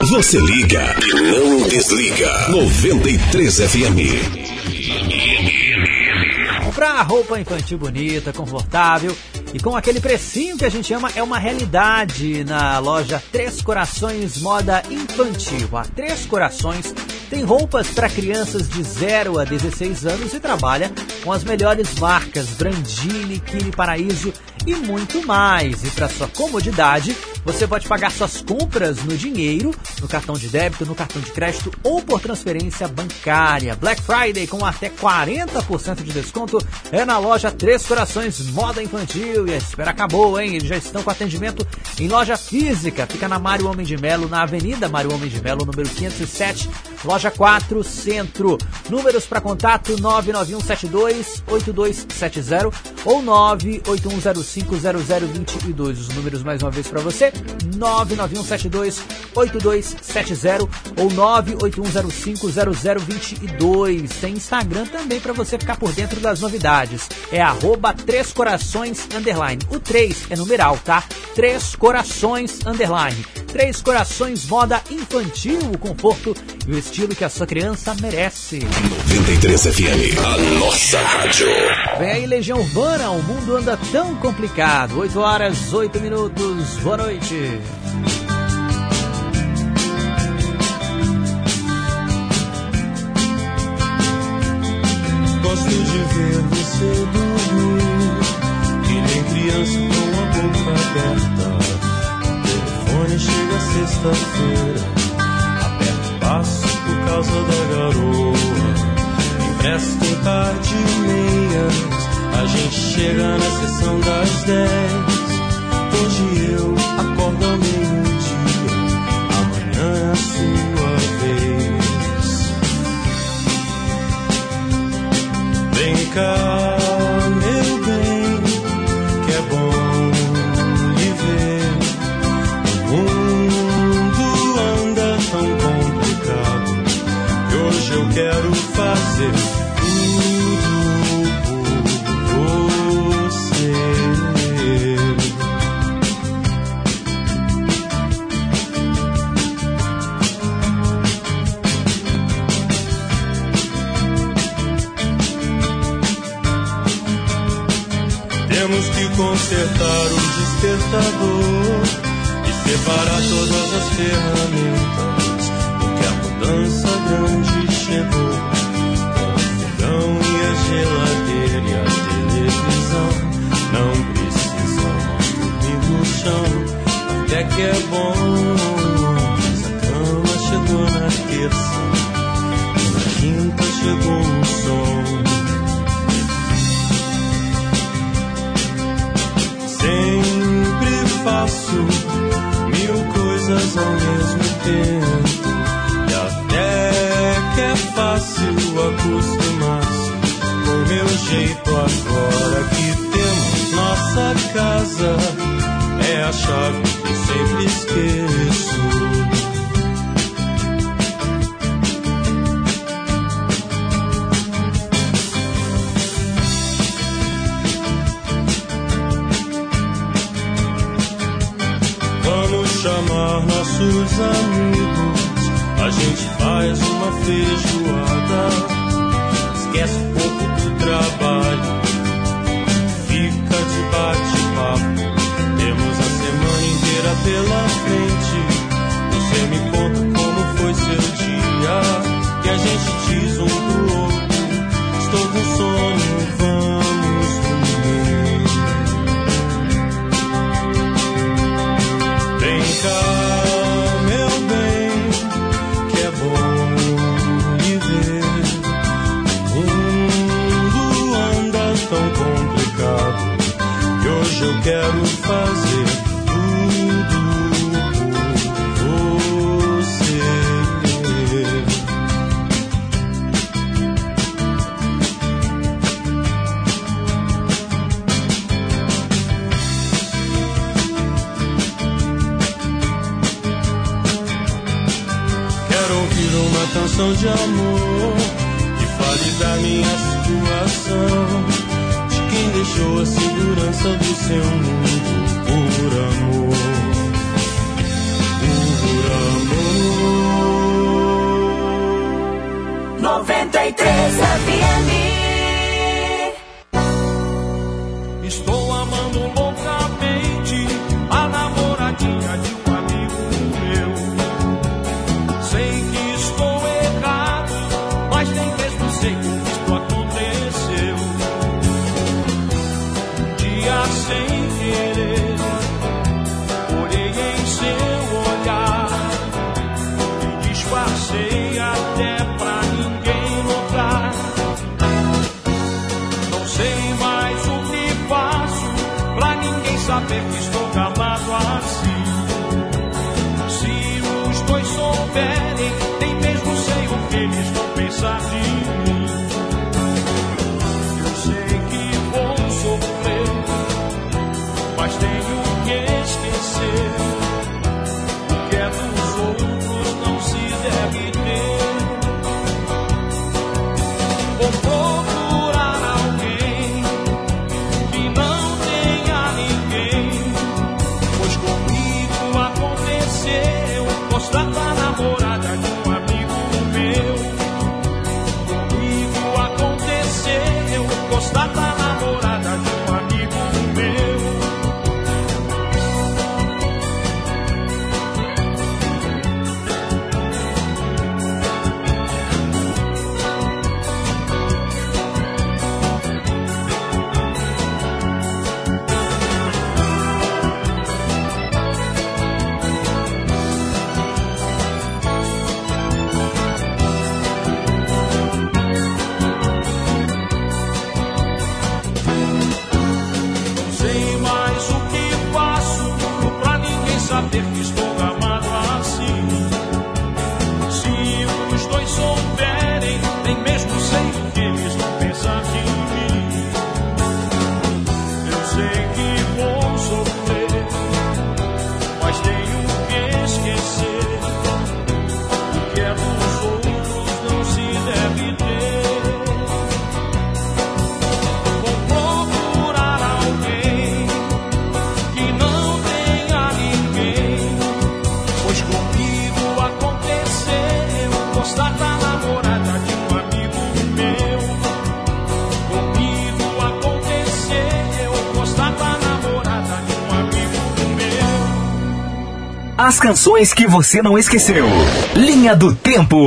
S1: Você liga e não desliga. 93 FM.
S4: Pra roupa infantil bonita, confortável e com aquele precinho que a gente ama, é uma realidade na loja Três Corações Moda Infantil. A Três Corações tem roupas para crianças de 0 a 16 anos e trabalha com as melhores marcas Brandini, Kine Paraíso e muito mais. E para sua comodidade, você pode pagar suas compras no dinheiro, no cartão de débito, no cartão de crédito ou por transferência bancária. Black Friday com até 40% de desconto é na loja Três Corações Moda Infantil. E a espera acabou, hein? Eles já estão com atendimento em loja física. Fica na Mário Homem de Melo, na Avenida Mário Homem de Melo, número 507, loja 4, Centro. Números para contato 991728270 ou 98105 995002022. Os números mais uma vez para você: 991728270 ou 981050022. Tem Instagram também para você ficar por dentro das novidades. É arroba Três Corações Underline. O 3 é numeral, tá? Três Corações Underline. Três Corações Moda Infantil, o conforto e o estilo que a sua criança merece.
S1: 93 FM, a nossa rádio.
S4: Vem aí, Legião Urbana, o mundo anda tão complicado 8 horas, 8 minutos, boa noite.
S7: Gosto de ver você dormir, que nem criança com a boca aberta. O telefone chega sexta-feira, aperta o passo por causa da garoa. Empresta um par de meias, a gente chega na sessão das dez. Hoje eu acordo ao meio-dia, amanhã é a sua vez. Vem cá, consertar o despertador e separar todas as ferramentas. Porque a mudança grande chegou com o fogão e a geladeira e a televisão. Não precisamos dormir no chão, até que é bom. Mas a cama chegou na terça e na quinta chegou faço mil coisas ao mesmo tempo. E até que é fácil acostumar-se com meu jeito agora que temos nossa casa. É a chave que sempre esqueço. Chamar nossos amigos. A gente faz uma feijoada. Esquece um pouco do trabalho. Fica de bate-papo. Temos a semana inteira pela frente. Você me conta como foi seu dia. E a gente Virou uma canção de amor que fale da minha situação, de quem deixou a segurança do seu mundo por amor, por amor.
S23: 93 FM
S2: As canções que você não esqueceu. Linha do Tempo.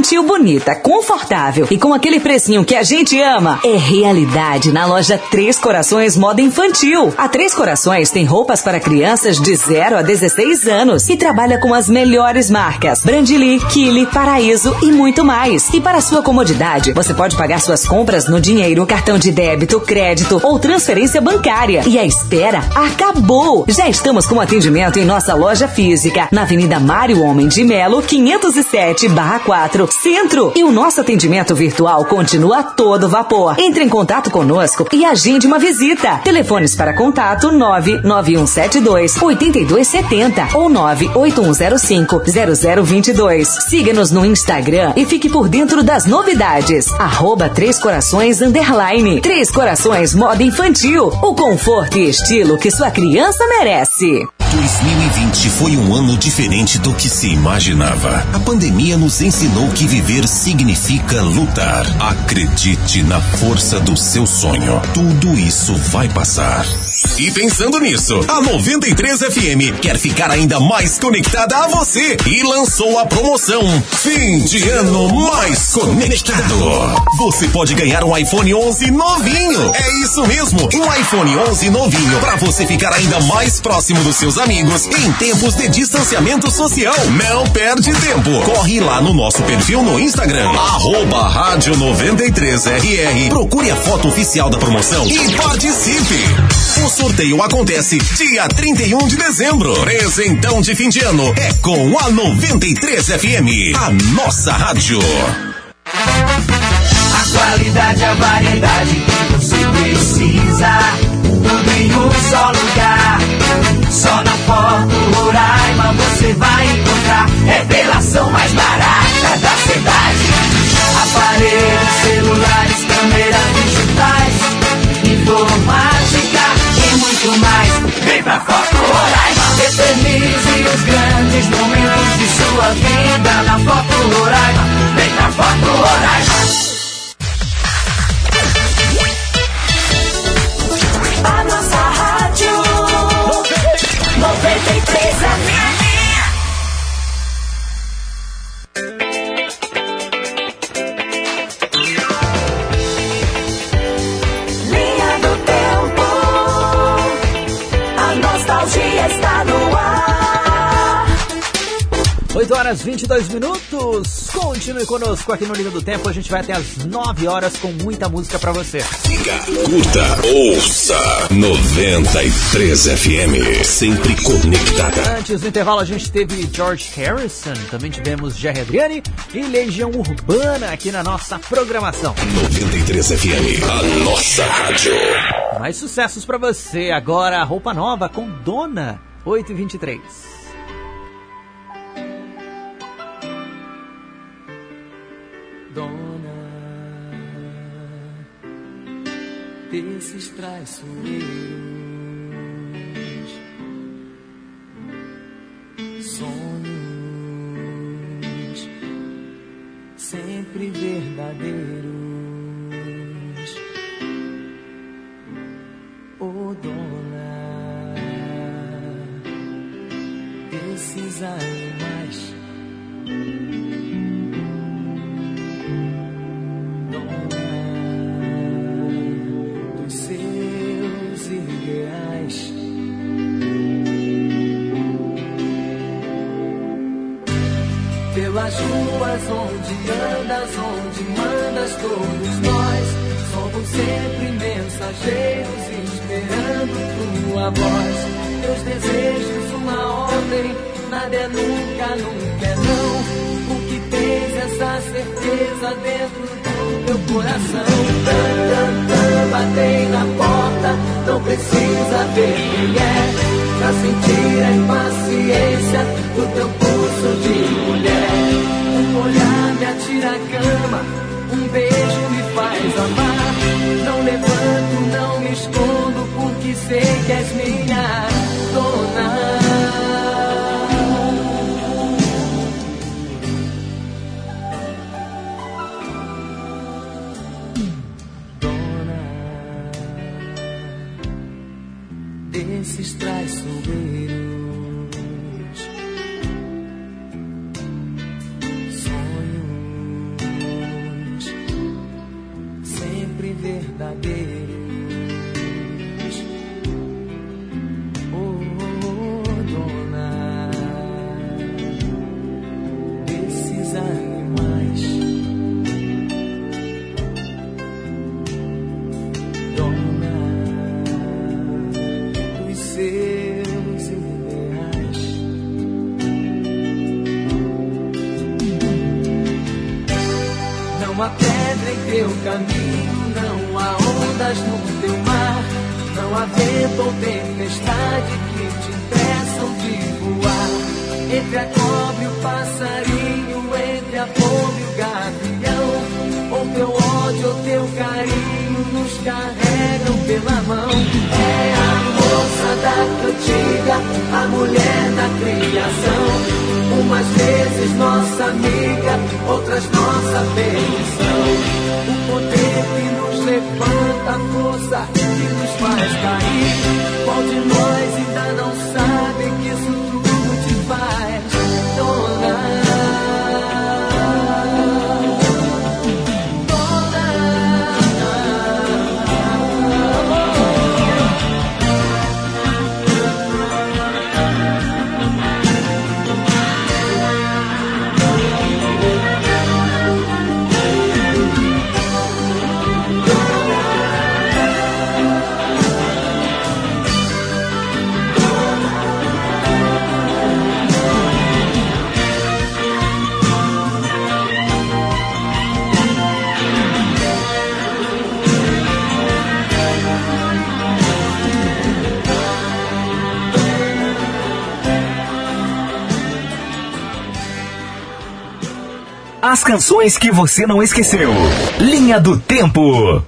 S11: Infantil bonita, confortável e com aquele precinho que a gente ama é realidade na loja Três Corações Moda Infantil. A Três Corações tem roupas para crianças de 0 a 16 anos e trabalha com as melhores marcas: Brandili, Kili, Paraíso e muito mais. E para sua comodidade, você pode pagar suas compras no dinheiro, cartão de débito, crédito ou transferência bancária. E a espera acabou! Já estamos com atendimento em nossa loja física, na Avenida Mário Homem de Melo, 507 4, Centro. E o nosso atendimento virtual continua a todo vapor. Entre em contato conosco e agende uma visita. Telefones para contato 99172 8270 ou 98105 0022. Siga-nos no Instagram e fique por dentro das novidades. Arroba Três Corações Underline. Três Corações Moda Infantil. O conforto e estilo que sua criança merece.
S1: 2020 foi um ano diferente do que se imaginava. A pandemia nos ensinou que viver significa lutar. Acredite na força do seu sonho. Tudo isso vai passar. E pensando nisso, a 93 FM quer ficar ainda mais conectada a você e lançou a promoção Fim de Ano Mais Conectado. Você pode ganhar um iPhone 11 novinho. É isso mesmo, um iPhone 11 novinho para você ficar ainda mais próximo dos seus amigos em tempos de distanciamento social. Não perde tempo. Corre lá no nosso perfil no Instagram, arroba rádio 93RR. Procure a foto oficial da promoção e participe. Sorteio acontece dia 31 de dezembro. Presentão de fim de ano é com a 93 FM, a nossa rádio.
S3: A qualidade, a variedade que você precisa. Tudo em um só lugar. Só na Foto Roraima você vai encontrar. Revelação mais barata da cidade. Aparelhos, celulares, câmeras digitais. Informática e muito mais. Vem pra Foto Roraima. Eternize os grandes momentos de sua vida na Foto Roraima. Vem pra Foto Roraima.
S24: A nossa rádio 93 FM.
S4: Horas 22 minutos. Continue conosco aqui no Liga do Tempo. A gente vai até as 9 horas com muita música pra você.
S25: Curta, ouça 93 FM, sempre conectada.
S4: Antes do intervalo, a gente teve George Harrison, também tivemos Jerry Adriani e Legião Urbana aqui na nossa programação.
S25: 93 FM, a nossa rádio.
S4: Mais sucessos pra você. Agora, roupa nova com Dona 8
S13: dona desses traiçoeiros,
S26: canções que você não esqueceu. Linha do Tempo.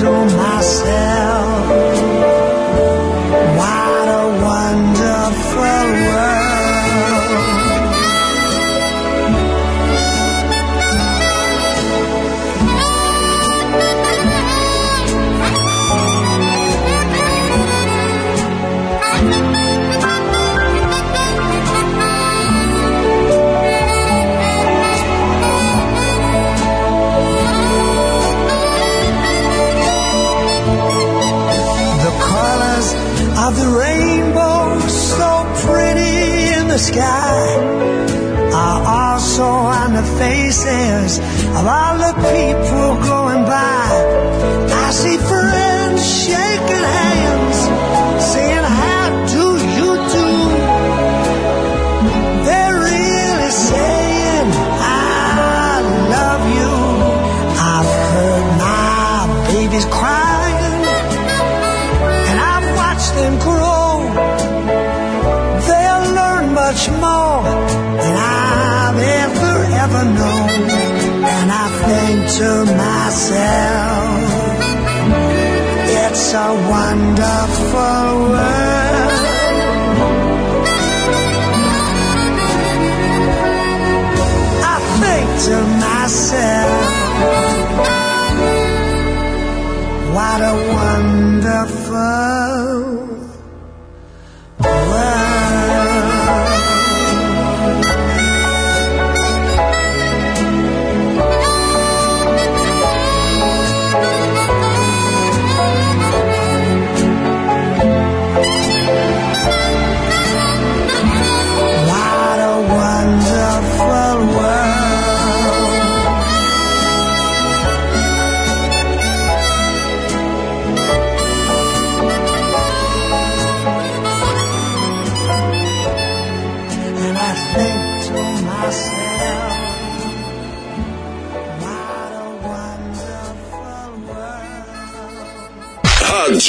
S27: so much. faces of all the people
S26: to myself. It's a wonderful world.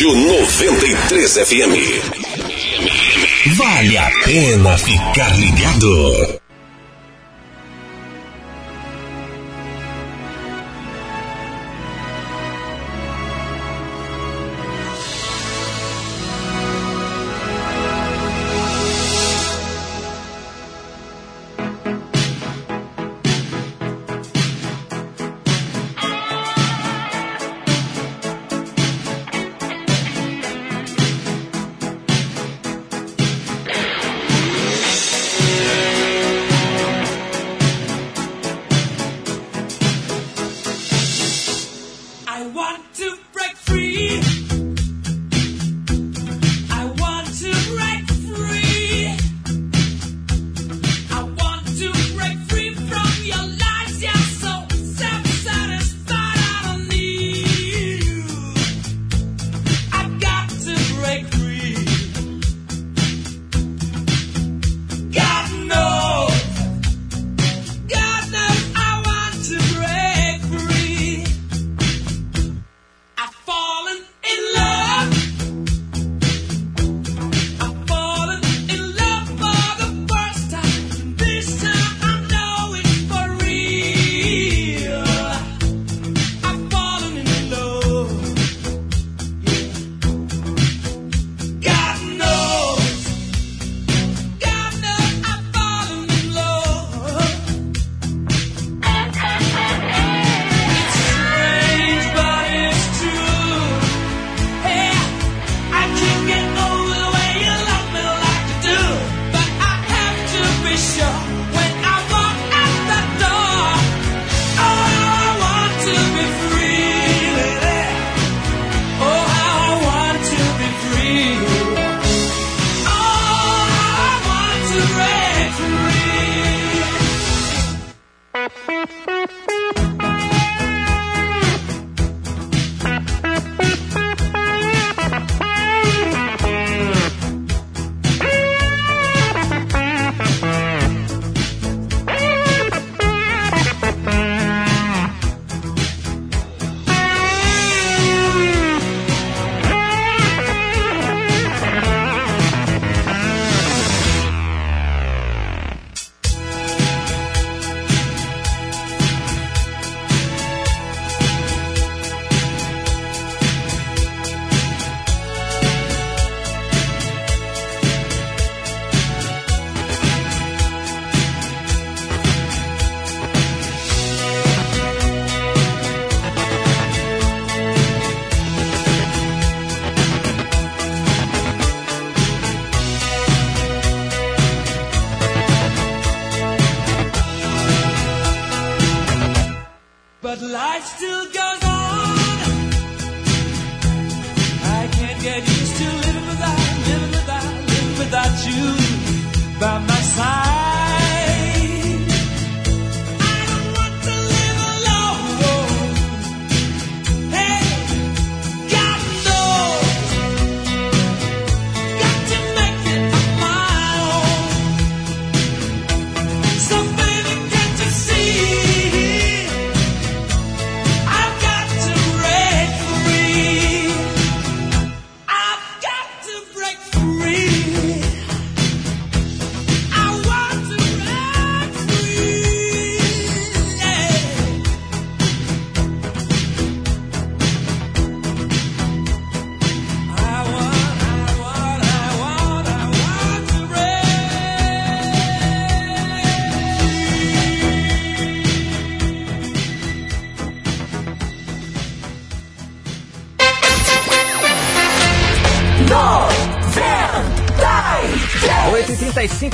S1: Rádio 93 FM. Vale a pena ficar ligado.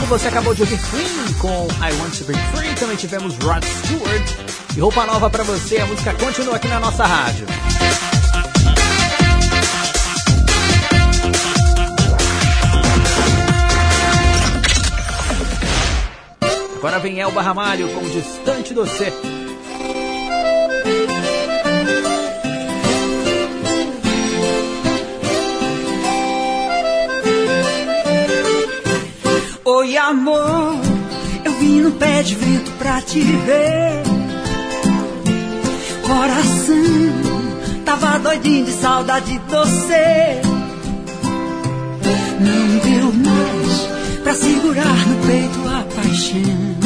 S4: Você acabou de ouvir Queen com I Want to Be Free. Também tivemos Rod Stewart e roupa nova pra você. A música continua aqui na nossa rádio. Agora vem Elba Ramalho com Distante do Você.
S6: Pé de vento pra te ver. Coração, tava doidinho de saudade de você. Não deu mais pra segurar no peito a paixão.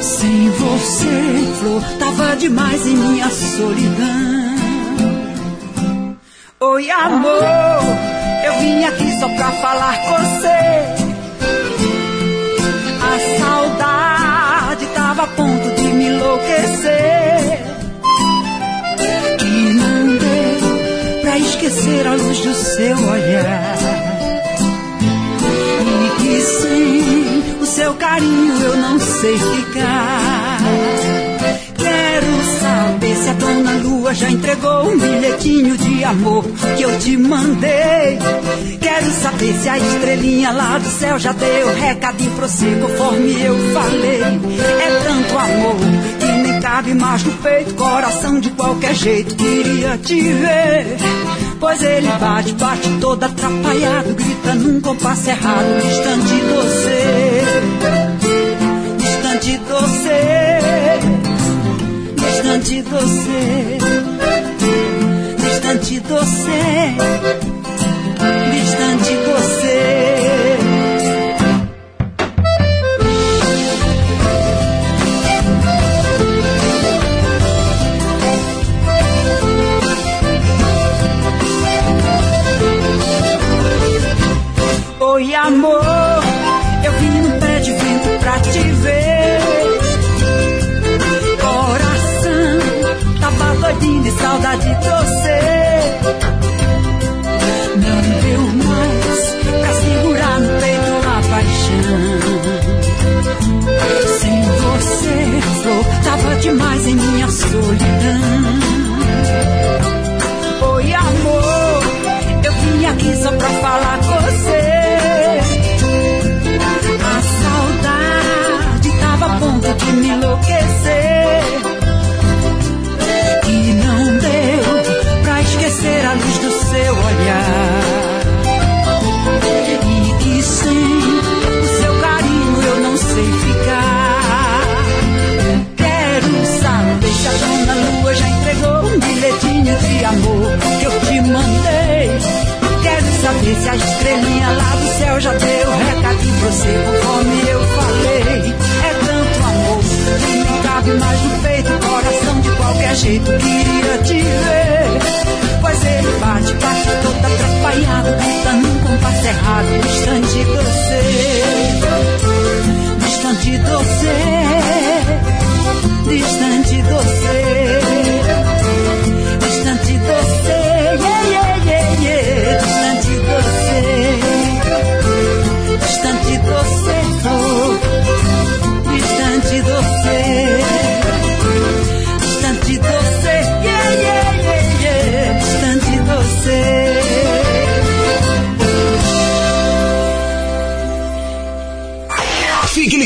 S6: Sem você, flor, tava demais em minha solidão. Oi, amor, eu vim aqui só pra falar com você. Esquecer a luz do seu olhar. E que sem o seu carinho eu não sei ficar. Quero saber se a dona Lua já entregou um bilhetinho de amor que eu te mandei. Quero saber se a estrelinha lá do céu já deu recadinho pra você conforme eu falei. É tanto amor cabe mais no peito, coração de qualquer jeito queria te ver. Pois ele bate, bate todo atrapalhado, grita num compasso errado, distante de você. Distante de você distante de você, distante de você, distante de você. Demais em minha solidão. Oi, amor, eu vim aqui só pra falar com você. A saudade tava a ponto de me enlouquecer. E não deu pra esquecer a luz do seu olhar. Saber se a estrelinha lá do céu já deu recadinho pra você conforme eu falei. É tanto amor que nem cabe mais no peito, coração de qualquer jeito queria te ver. Pois ele bate, bate todo atrapalhado, grita num compasso errado, distante de você. Distante de você. Distante de você. Distante de você. Yeah, yeah.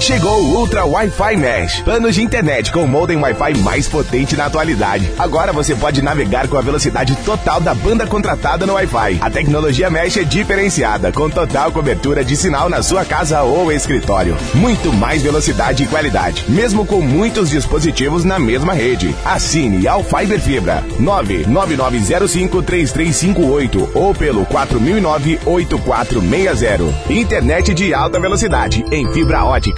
S28: Chegou o Ultra Wi-Fi Mesh, planos de internet com o modem Wi-Fi mais potente na atualidade. Agora você pode navegar com a velocidade total da banda contratada no Wi-Fi. A tecnologia Mesh é diferenciada, com total cobertura de sinal na sua casa ou escritório. Muito mais velocidade e qualidade, mesmo com muitos dispositivos na mesma rede. Assine ao Fiber Fibra 999053358 ou pelo 4009-8460. Internet de alta velocidade em fibra ótica.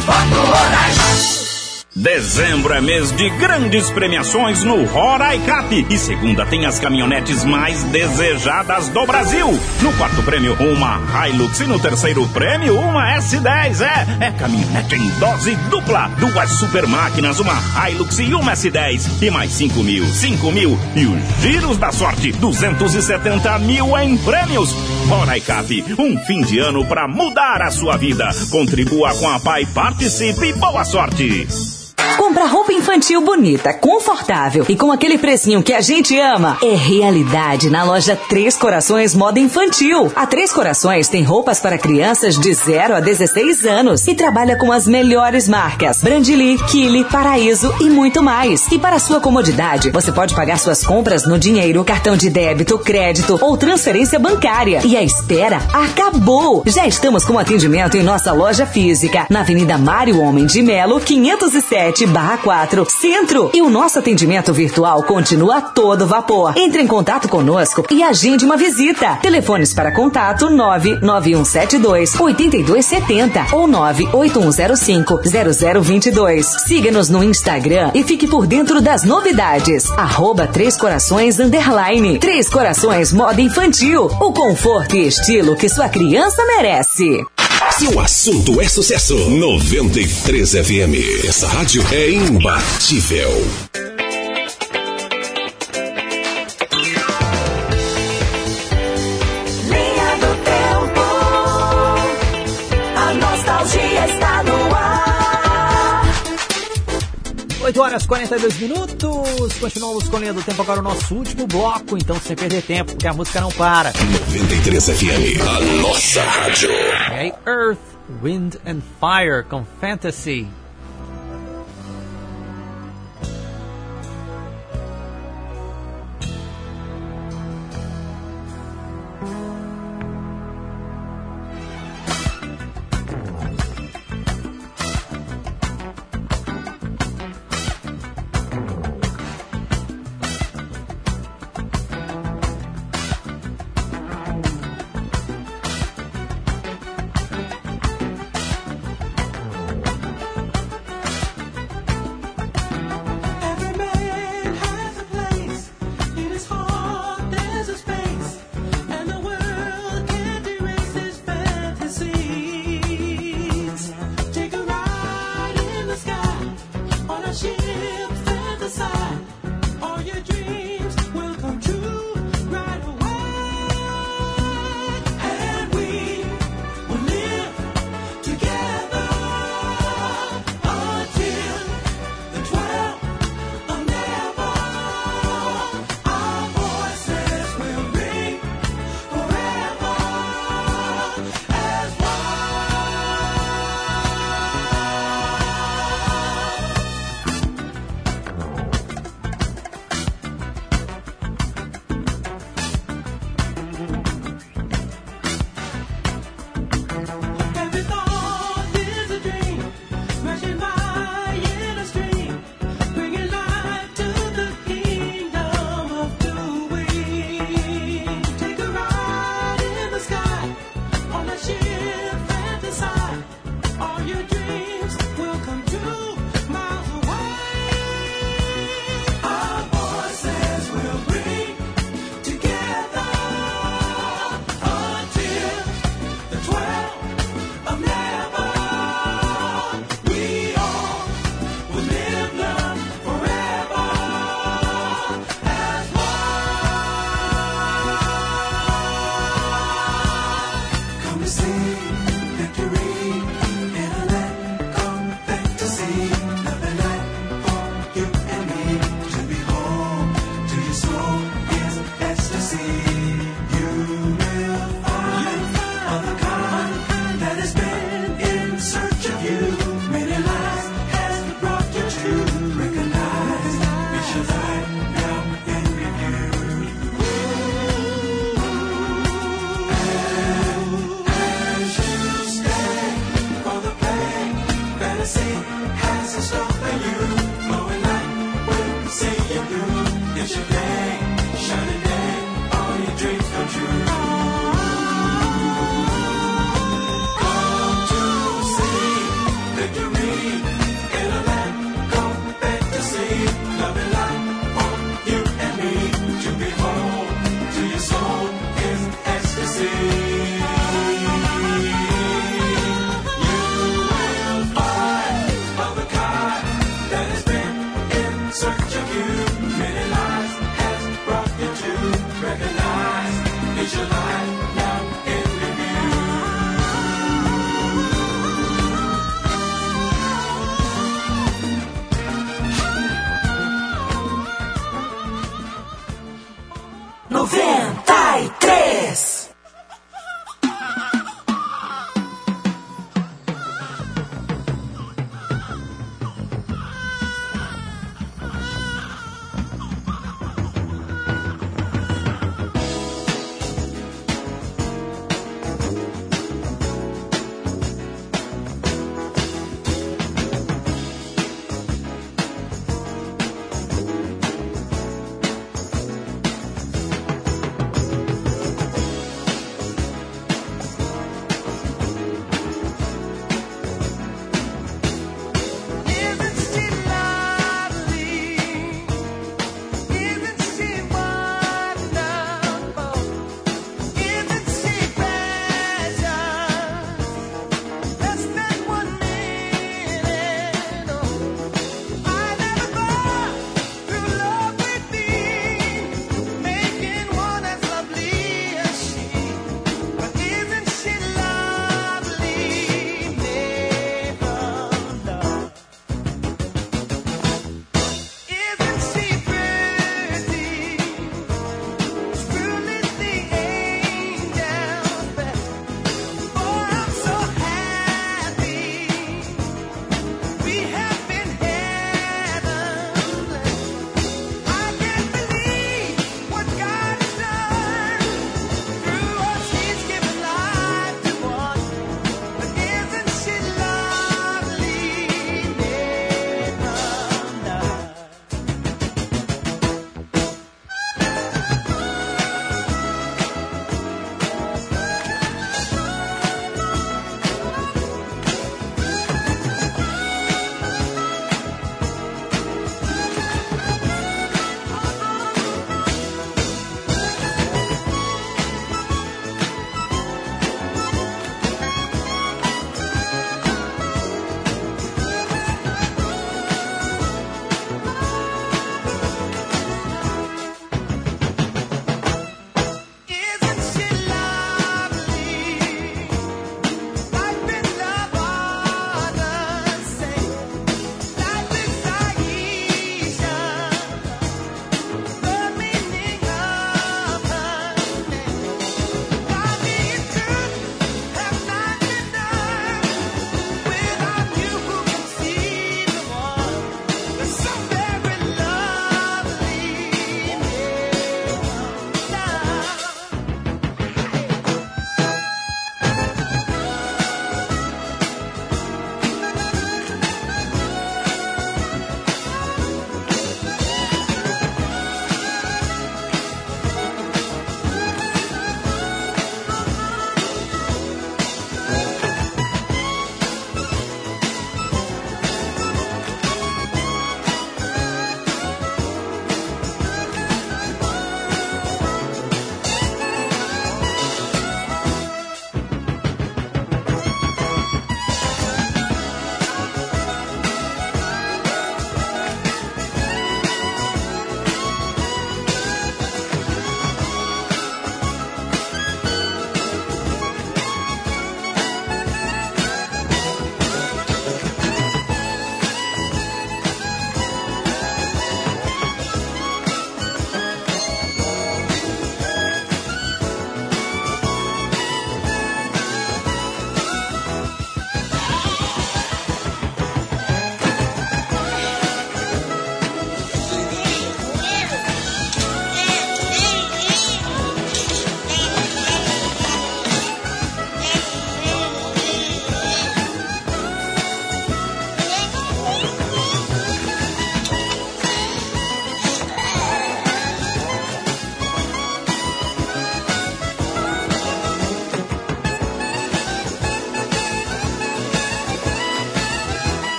S14: Foto Roraima.
S8: Dezembro é mês de grandes premiações no Roraicap. E segunda tem as caminhonetes mais desejadas do Brasil. No quarto prêmio, uma Hilux. E no terceiro prêmio, uma S10. É, é caminhonete em dose dupla. Duas super máquinas, uma Hilux e uma S10. E mais 5 mil, 5 mil. E os giros da sorte, 270 mil em prêmios. Roraicap, um fim de ano para mudar a sua vida. Contribua com a PAI, participe e boa sorte.
S11: Comprar roupa infantil bonita, confortável e com aquele precinho que a gente ama é realidade na loja Três Corações Moda Infantil. A Três Corações tem roupas para crianças de 0 a 16 anos e trabalha com as melhores marcas: Brandili, Kili, Paraíso e muito mais. E para sua comodidade, você pode pagar suas compras no dinheiro, cartão de débito, crédito ou transferência bancária. E a espera acabou! Já estamos com atendimento em nossa loja física, na Avenida Mário Homem de Melo, 507 barra 4, Centro. E o nosso atendimento virtual continua a todo vapor. Entre em contato conosco e agende uma visita. Telefones para contato 99172 8270 ou 98105 0022. Siga-nos no Instagram e fique por dentro das novidades. Arroba Três Corações Underline. Três Corações Moda Infantil. O conforto e estilo que sua criança merece.
S1: Se o assunto é sucesso, 93 FM. Essa rádio é imbatível.
S4: Horas e 42 minutos. Continuamos com a linha do tempo agora o nosso último bloco, então sem perder tempo, porque a música não para.
S1: 93 FM, a nossa rádio.
S4: E aí, Earth, Wind and Fire com Fantasy.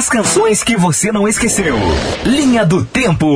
S21: As canções que você não esqueceu. Linha do Tempo.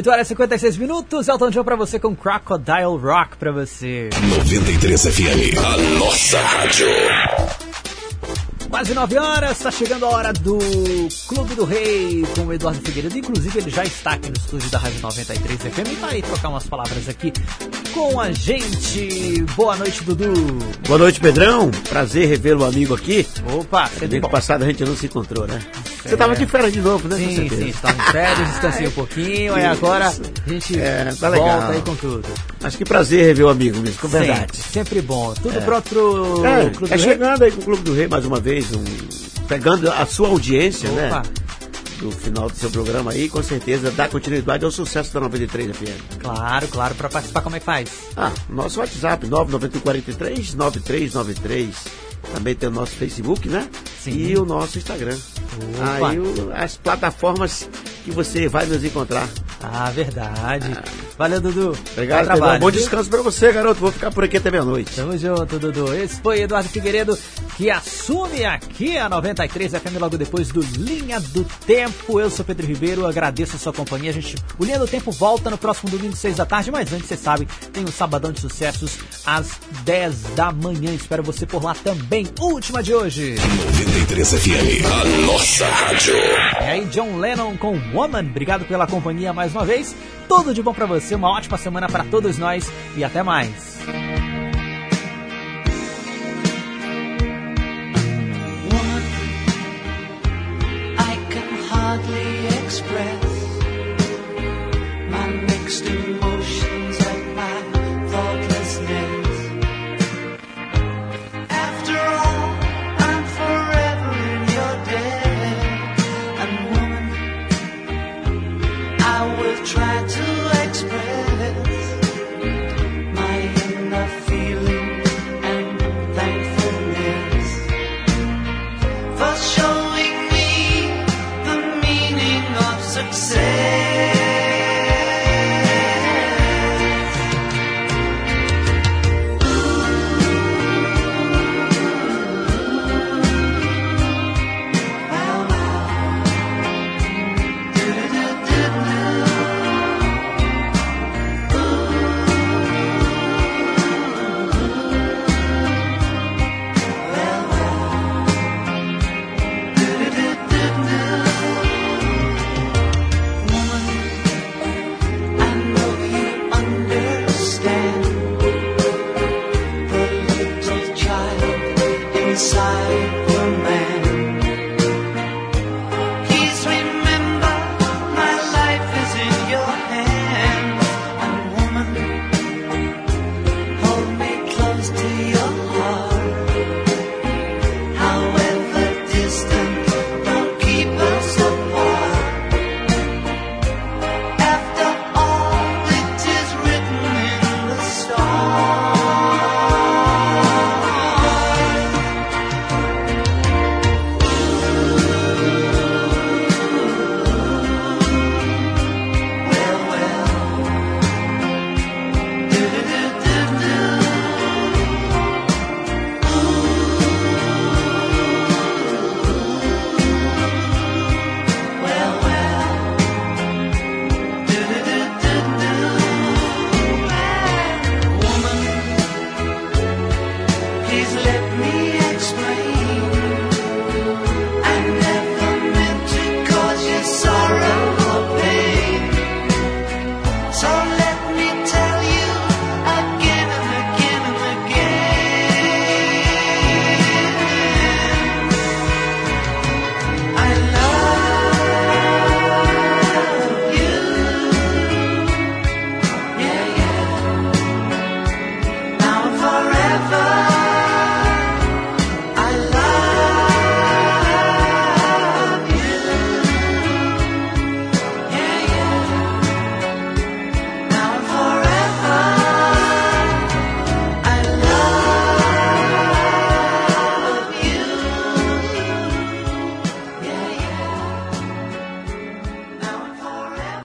S4: 8 horas e 56 minutos, Elton John pra você com Crocodile Rock pra você.
S1: 93 FM, a nossa rádio.
S4: Quase 9 horas, está chegando a hora do Clube do Rei com o Eduardo Figueiredo. Inclusive, ele já está aqui no estúdio da Rádio 93 FM e vai tá trocar umas palavras aqui com a gente. Boa noite, Dudu.
S29: Boa noite, Pedrão. Prazer revê-lo amigo aqui.
S4: Opa, sempre
S29: Domingo
S4: bom.
S29: passado a gente não se encontrou, né? Você
S4: É.
S29: tava de férias de novo, né?
S4: Sim, sim, estava em férias, descansei um pouquinho, e agora a gente
S29: É, tá
S4: volta
S29: legal.
S4: aí com tudo.
S29: Mas que prazer rever o amigo mesmo, com verdade.
S4: Sempre, bom. Tudo
S29: É.
S4: pronto pro
S29: É,
S4: Clube
S29: é
S4: do Rei?
S29: chegando aí com o Clube do Rei mais uma vez, um- pegando a sua audiência,
S4: Opa.
S29: né? Do final do seu programa aí, com certeza dá continuidade ao sucesso da 93 FM.
S4: Claro, claro, pra participar como é que faz?
S29: Ah, nosso WhatsApp, 99143 9393. Também tem o nosso Facebook, né? E o nosso Instagram.
S4: Opa.
S29: Aí o- as plataformas que você vai nos encontrar.
S4: Ah, verdade. Valeu, Dudu.
S29: Obrigado,
S4: trabalho,
S29: Pedrão. Bom descanso pra você, garoto. Vou ficar por aqui até meia-noite.
S4: Tamo junto, Dudu. Esse foi Eduardo Figueiredo, que assume aqui a 93 FM logo depois do Linha do Tempo. Eu sou Pedro Ribeiro, agradeço a sua companhia. A gente, o Linha do Tempo volta no próximo domingo, 6 da tarde, mas antes, você sabe, tem o Sabadão de Sucessos às 10 da manhã. Espero você por lá também. Última de hoje.
S1: 93 FM, a nossa rádio.
S4: E aí, John Lennon com Woman. Obrigado pela companhia mais uma vez. Tudo de bom pra você, uma ótima semana pra todos nós e até mais.
S3: Express